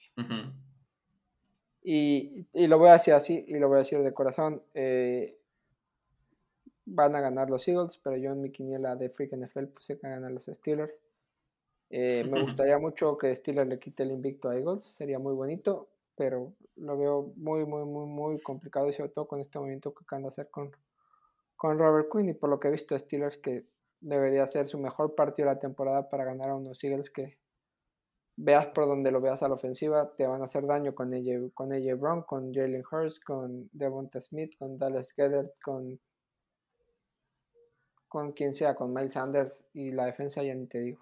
[SPEAKER 1] y, lo voy a decir así, y lo voy a decir de corazón. Eh, van a ganar los Eagles, pero yo en mi quiniela de Freak NFL puse que ganar los Steelers. Eh, me gustaría mucho que Steelers le quite el invicto a Eagles, sería muy bonito, pero lo veo muy, muy, muy, muy complicado y sobre todo con este movimiento que acaban de hacer con, con Robert Quinn y por lo que he visto Steelers que debería ser su mejor partido de la temporada para ganar a unos Eagles que veas por donde lo veas a la ofensiva, te van a hacer daño con AJ, con Brown, con Jalen Hurst, con Devonta Smith, con Dallas Gedder, con, con quien sea, con Miles Sanders y la defensa ya ni te digo.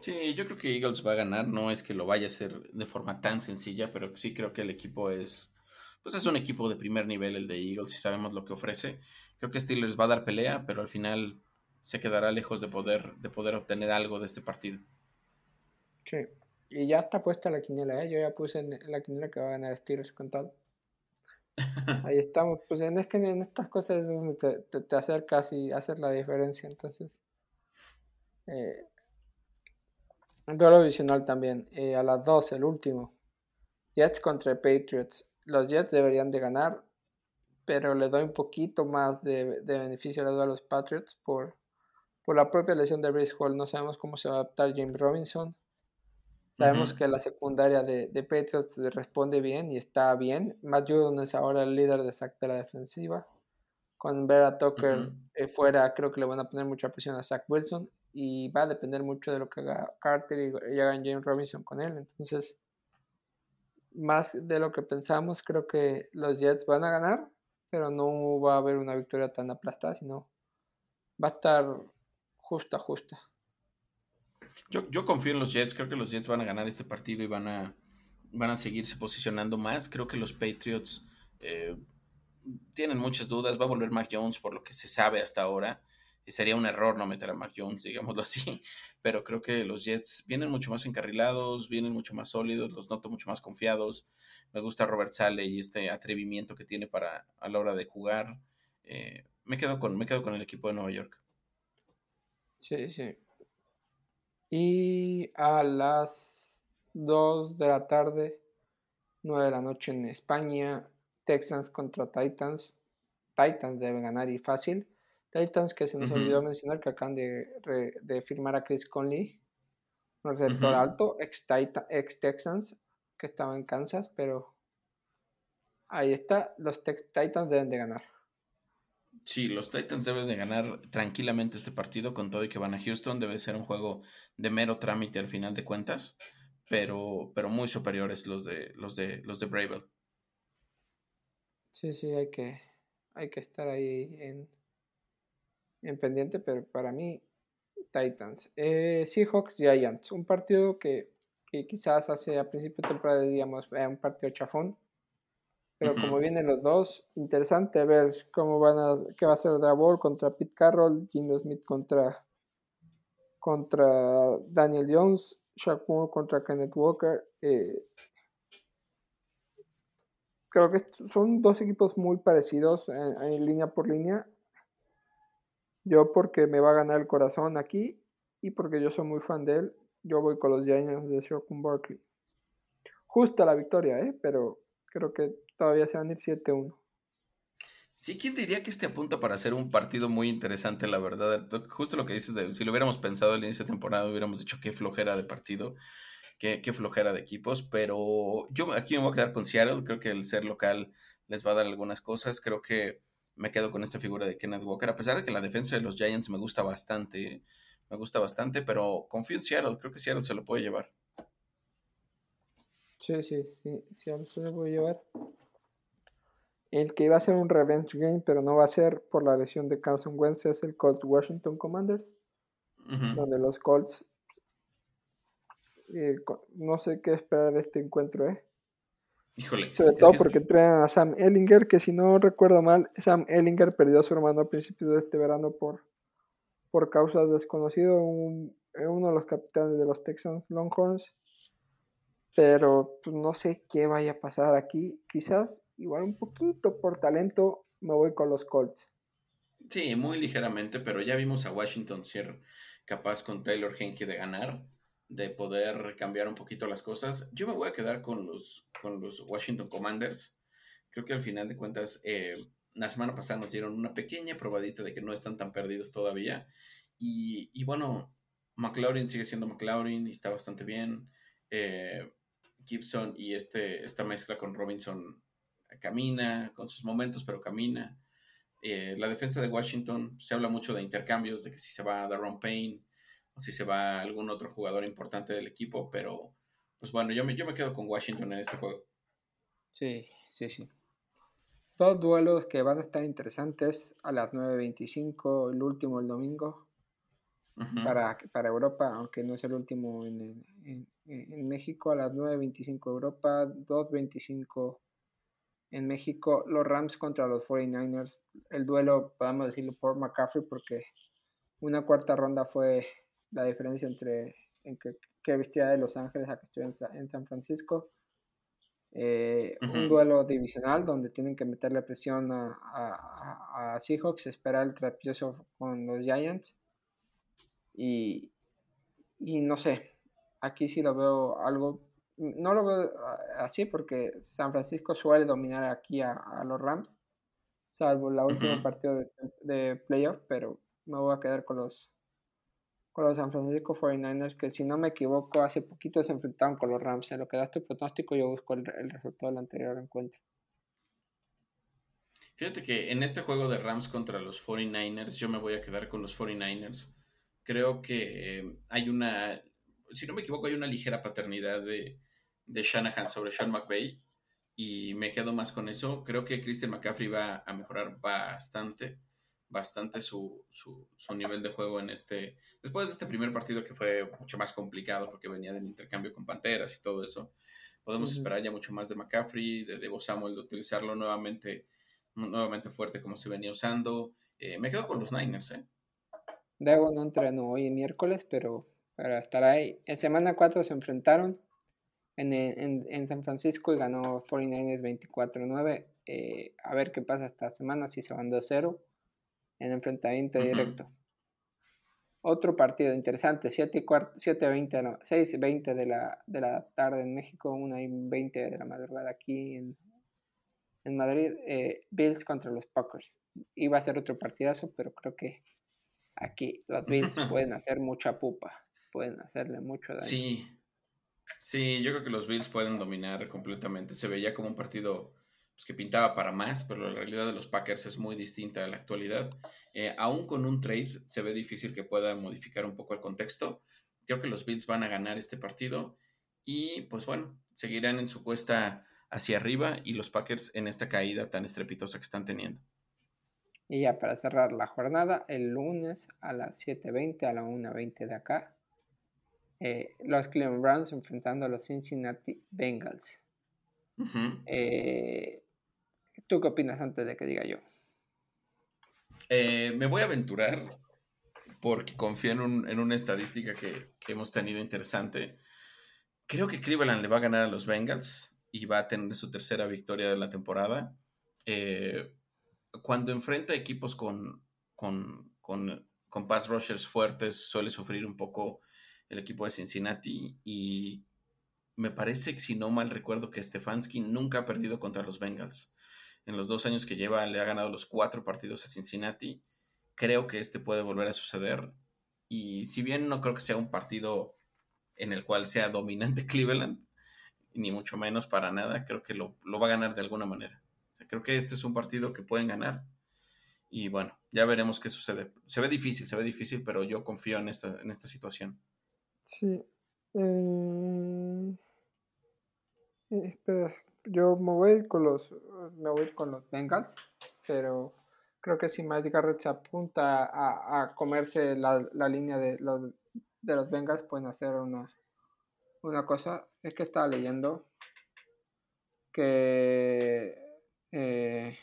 [SPEAKER 2] Sí, yo creo que Eagles va a ganar, no es que lo vaya a hacer de forma tan sencilla, pero sí creo que el equipo es, pues es un equipo de primer nivel el de Eagles y sabemos lo que ofrece. Creo que Steelers va a dar pelea, pero al final se quedará lejos de poder, de poder obtener algo de este partido.
[SPEAKER 1] Sí. Y ya está puesta la quiniela, ¿eh? Yo ya puse en la quiniela que va a ganar Steelers con tal. Ahí estamos. Pues en, es que en estas cosas es donde te, te, acercas y haces la diferencia. Entonces, eh, duelo adicional también. Eh, a las 12, el último. Jets contra Patriots. Los Jets deberían de ganar, pero le doy un poquito más de, de beneficio a los Patriots por, por la propia lesión de Brice Hall. No sabemos cómo se va a adaptar James Robinson. Sabemos que la secundaria de, de, Patriots responde bien y está bien. Matt Judon es ahora el líder de sack de la defensiva. Con Vera Tucker eh, fuera, creo que le van a poner mucha presión a Zach Wilson. Y va a depender mucho de lo que haga Carter y, hagan James Robinson con él. Entonces, más de lo que pensamos, creo que los Jets van a ganar. Pero no va a haber una victoria tan aplastada, sino va a estar justa, justa.
[SPEAKER 2] Yo, confío en los Jets, creo que los Jets van a ganar este partido y van a, van a seguirse posicionando más. Creo que los Patriots eh, tienen muchas dudas. Va a volver Mac Jones por lo que se sabe hasta ahora. Sería un error no meter a Mac Jones, digámoslo así. Pero creo que los Jets vienen mucho más encarrilados, vienen mucho más sólidos, los noto mucho más confiados. Me gusta Robert Sale y este atrevimiento que tiene para a la hora de jugar. Eh, me, quedo con, me quedo con el equipo de Nueva York.
[SPEAKER 1] Sí, sí. Y a las 2 de la tarde, 9 de la noche en España, Texans contra Titans. Titans deben ganar y fácil. Titans que se nos olvidó mencionar que acaban de, firmar a Chris Conley, un receptor alto, ex, ex Texans, que estaba en Kansas, pero ahí está, los Titans deben de ganar.
[SPEAKER 2] Sí, los Titans deben de ganar tranquilamente este partido con todo y que van a Houston. Debe ser un juego de mero trámite al final de cuentas, pero, pero muy superiores los de los de los de Bravel.
[SPEAKER 1] Sí, sí, hay que, hay que estar ahí en, en pendiente, pero para mí, Titans. Eh, Seahawks Giants, un partido que, que quizás hace a principio de temporada digamos un partido chafón pero como vienen los dos, interesante ver cómo van a, qué va a hacer Davor contra Pete Carroll, Gino Smith contra, contra Daniel Jones, Shaq Moore contra Kenneth Walker. Eh, creo que son dos equipos muy parecidos en, línea por línea. Yo porque me va a ganar el corazón aquí y porque yo soy muy fan de él, yo voy con los Giants de Shaq Barkley. Justa la victoria, ¿eh? pero creo que todavía se van a ir 7-1.
[SPEAKER 2] Sí, ¿quién diría que este apunta para hacer un partido muy interesante, la verdad? Justo lo que dices, de, si lo hubiéramos pensado al inicio de temporada, hubiéramos dicho qué flojera de partido, qué, flojera de equipos, pero yo aquí me voy a quedar con Seattle, creo que el ser local les va a dar algunas cosas, creo que me quedo con esta figura de Kenneth Walker, a pesar de que la defensa de los Giants me gusta bastante, me gusta bastante, pero confío en Seattle, creo que Seattle se lo puede llevar.
[SPEAKER 1] Sí, sí, sí, Seattle se lo puede llevar. El que iba a ser un revenge game, pero no va a ser por la lesión de Carson Wentz, es el Colts Washington Commanders, donde los Colts eh, no sé qué esperar de este encuentro, ¿eh?
[SPEAKER 2] Híjole.
[SPEAKER 1] Sobre todo porque traen a Sam Ellinger, que si no recuerdo mal, Sam Ellinger perdió a su hermano a principios de este verano por, por causas desconocidas, eh, uno de los capitanes de los Texans Longhorns. Pero pues, no sé qué vaya a pasar aquí. Quizás, igual un poquito por talento, me voy con los Colts.
[SPEAKER 2] Sí, muy ligeramente, pero ya vimos a Washington ser capaz con Taylor Henke de ganar de poder cambiar un poquito las cosas. Yo me voy a quedar con los, con los Washington Commanders. Creo que al final de cuentas, eh, la semana pasada nos dieron una pequeña probadita de que no están tan perdidos todavía. Y, y bueno, McLaurin sigue siendo McLaurin y está bastante bien. Eh, Gibson y este, esta mezcla con Robinson camina, con sus momentos, pero camina. Eh, la defensa de Washington se habla mucho de intercambios, de que si se va a Daron Payne, si se va algún otro jugador importante del equipo, pero pues bueno, yo me, yo me quedo con Washington en este juego.
[SPEAKER 1] Sí, sí, sí. Dos duelos que van a estar interesantes a las 9.25, el último el domingo, para, para Europa, aunque no es el último en, en, México, a las 9.25 Europa, 2.25 en México, los Rams contra los 49ers. El duelo, podemos decirlo por McCaffrey, porque una cuarta ronda fue la diferencia entre en que, que vestía de Los Ángeles a que estoy en, San Francisco. Eh, un duelo divisional donde tienen que meterle presión a, a, a Seahawks, espera el trapioso con los Giants. Y, y no sé, aquí sí lo veo algo, no lo veo así porque San Francisco suele dominar aquí a, los Rams, salvo la última partido de, de playoff, pero me voy a quedar con los con los San Francisco 49ers, que si no me equivoco, hace poquito se enfrentaron con los Rams. En lo que da este pronóstico, yo busco el, resultado del anterior encuentro.
[SPEAKER 2] Fíjate que en este juego de Rams contra los 49ers, yo me voy a quedar con los 49ers. Creo que eh, hay una, si no me equivoco, hay una ligera paternidad de, de Shanahan sobre Sean McVay. Y me quedo más con eso. Creo que Christian McCaffrey va a mejorar bastante bastante su, su, nivel de juego en este, después de este primer partido que fue mucho más complicado porque venía del intercambio con Panteras y todo eso, podemos esperar ya mucho más de McCaffrey, de Debo Samuel, de utilizarlo nuevamente, nuevamente fuerte como se venía usando. Eh, me quedo con los Niners, ¿eh?
[SPEAKER 1] Debo no entrenó hoy miércoles, pero para estar ahí. En semana 4 se enfrentaron en, en, en San Francisco y ganó 49ers 24-9. Eh, a ver qué pasa esta semana, si se van 2-0 en enfrentamiento directo. Otro partido interesante, 7 y 7.20, no, 6.20 de la, de la tarde en México, 1 y 20 de la madrugada aquí en, en Madrid, eh, Bills contra los Packers. Iba a ser otro partidazo, pero creo que aquí los Bills pueden hacer mucha pupa, pueden hacerle mucho daño.
[SPEAKER 2] Sí, sí, yo creo que los Bills pueden dominar completamente. Se veía como un partido pues, que pintaba para más, pero la realidad de los Packers es muy distinta a la actualidad. Eh, aún con un trade se ve difícil que pueda modificar un poco el contexto. Creo que los Bills van a ganar este partido y pues bueno, seguirán en su cuesta hacia arriba y los Packers en esta caída tan estrepitosa que están teniendo.
[SPEAKER 1] Y ya para cerrar la jornada, el lunes a las 7.20 a la 1.20 de acá, eh, los Cleveland Browns enfrentando a los Cincinnati Bengals. ¿Tú qué opinas antes de que diga yo?
[SPEAKER 2] Eh, me voy a aventurar porque confío en, una estadística que, hemos tenido interesante. Creo que Cleveland le va a ganar a los Bengals y va a tener su tercera victoria de la temporada. Eh, cuando enfrenta equipos con, con, con pass rushers fuertes, suele sufrir un poco el equipo de Cincinnati y me parece que si no mal recuerdo que Stefanski nunca ha perdido contra los Bengals en los dos años que lleva le ha ganado los cuatro partidos a Cincinnati. Creo que este puede volver a suceder. Y si bien no creo que sea un partido en el cual sea dominante Cleveland, ni mucho menos para nada, creo que lo, va a ganar de alguna manera. creo que este es un partido que pueden ganar. Y bueno, ya veremos qué sucede. Se ve difícil, se ve difícil, pero yo confío en esta, en esta situación.
[SPEAKER 1] Sí. Eh, eh, espera, yo me voy con los, me voy con los Bengals, pero creo que si Mike Garrett se apunta a, comerse la, línea de los, de los Bengals, pueden hacer una, una cosa. Es que estaba leyendo que eh,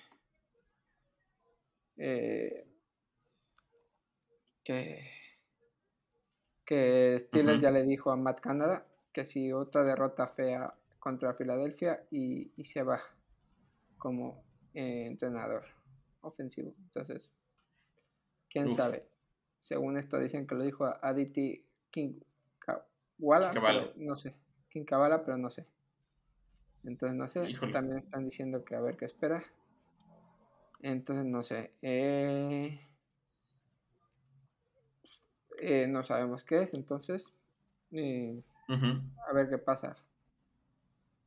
[SPEAKER 1] eh, que que Steelers ya le dijo a Matt Canada que si otra derrota fea contra Filadelfia y, se va como eh, entrenador ofensivo. Entonces, quién sabe. Según esto dicen que lo dijo a Aditi King no sé. King pero no sé. Entonces no sé. También están diciendo que a ver qué espera. Entonces no sé. Eh, eh, no sabemos qué es, entonces eh, a ver qué pasa.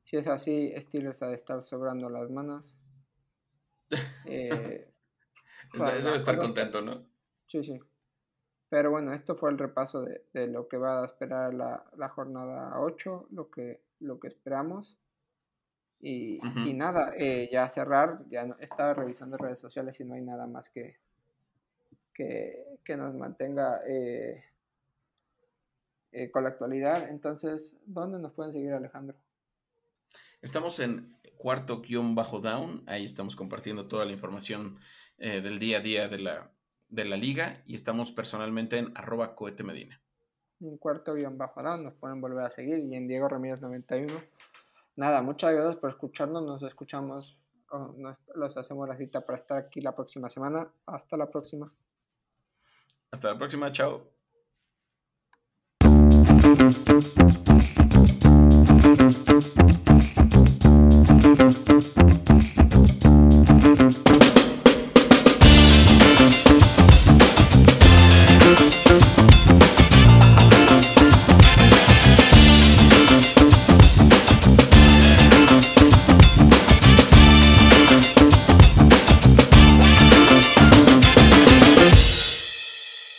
[SPEAKER 1] Si es así, Steelers ha de estar sobrando las manos.
[SPEAKER 2] Eh, debe estar contento, ¿no?
[SPEAKER 1] Sí, sí. Pero bueno, esto fue el repaso de, lo que va a esperar la, la, jornada 8, lo que, lo que esperamos. Y, y nada, eh, ya cerrar, ya estaba revisando redes sociales y no hay nada más que, que, nos mantenga eh, eh, con la actualidad. Entonces, ¿dónde nos pueden seguir, Alejandro?
[SPEAKER 2] Estamos en cuarto guion bajo down, ahí estamos compartiendo toda la información eh, del día a día de la, de la liga y estamos personalmente en arroba cohete medina.
[SPEAKER 1] En cuarto guion bajo down nos pueden volver a seguir y en Diego Ramírez 91. Nada, muchas gracias por escucharnos, nos escuchamos, los hacemos la cita para estar aquí la próxima semana. Hasta la próxima.
[SPEAKER 2] Hasta la próxima, chao.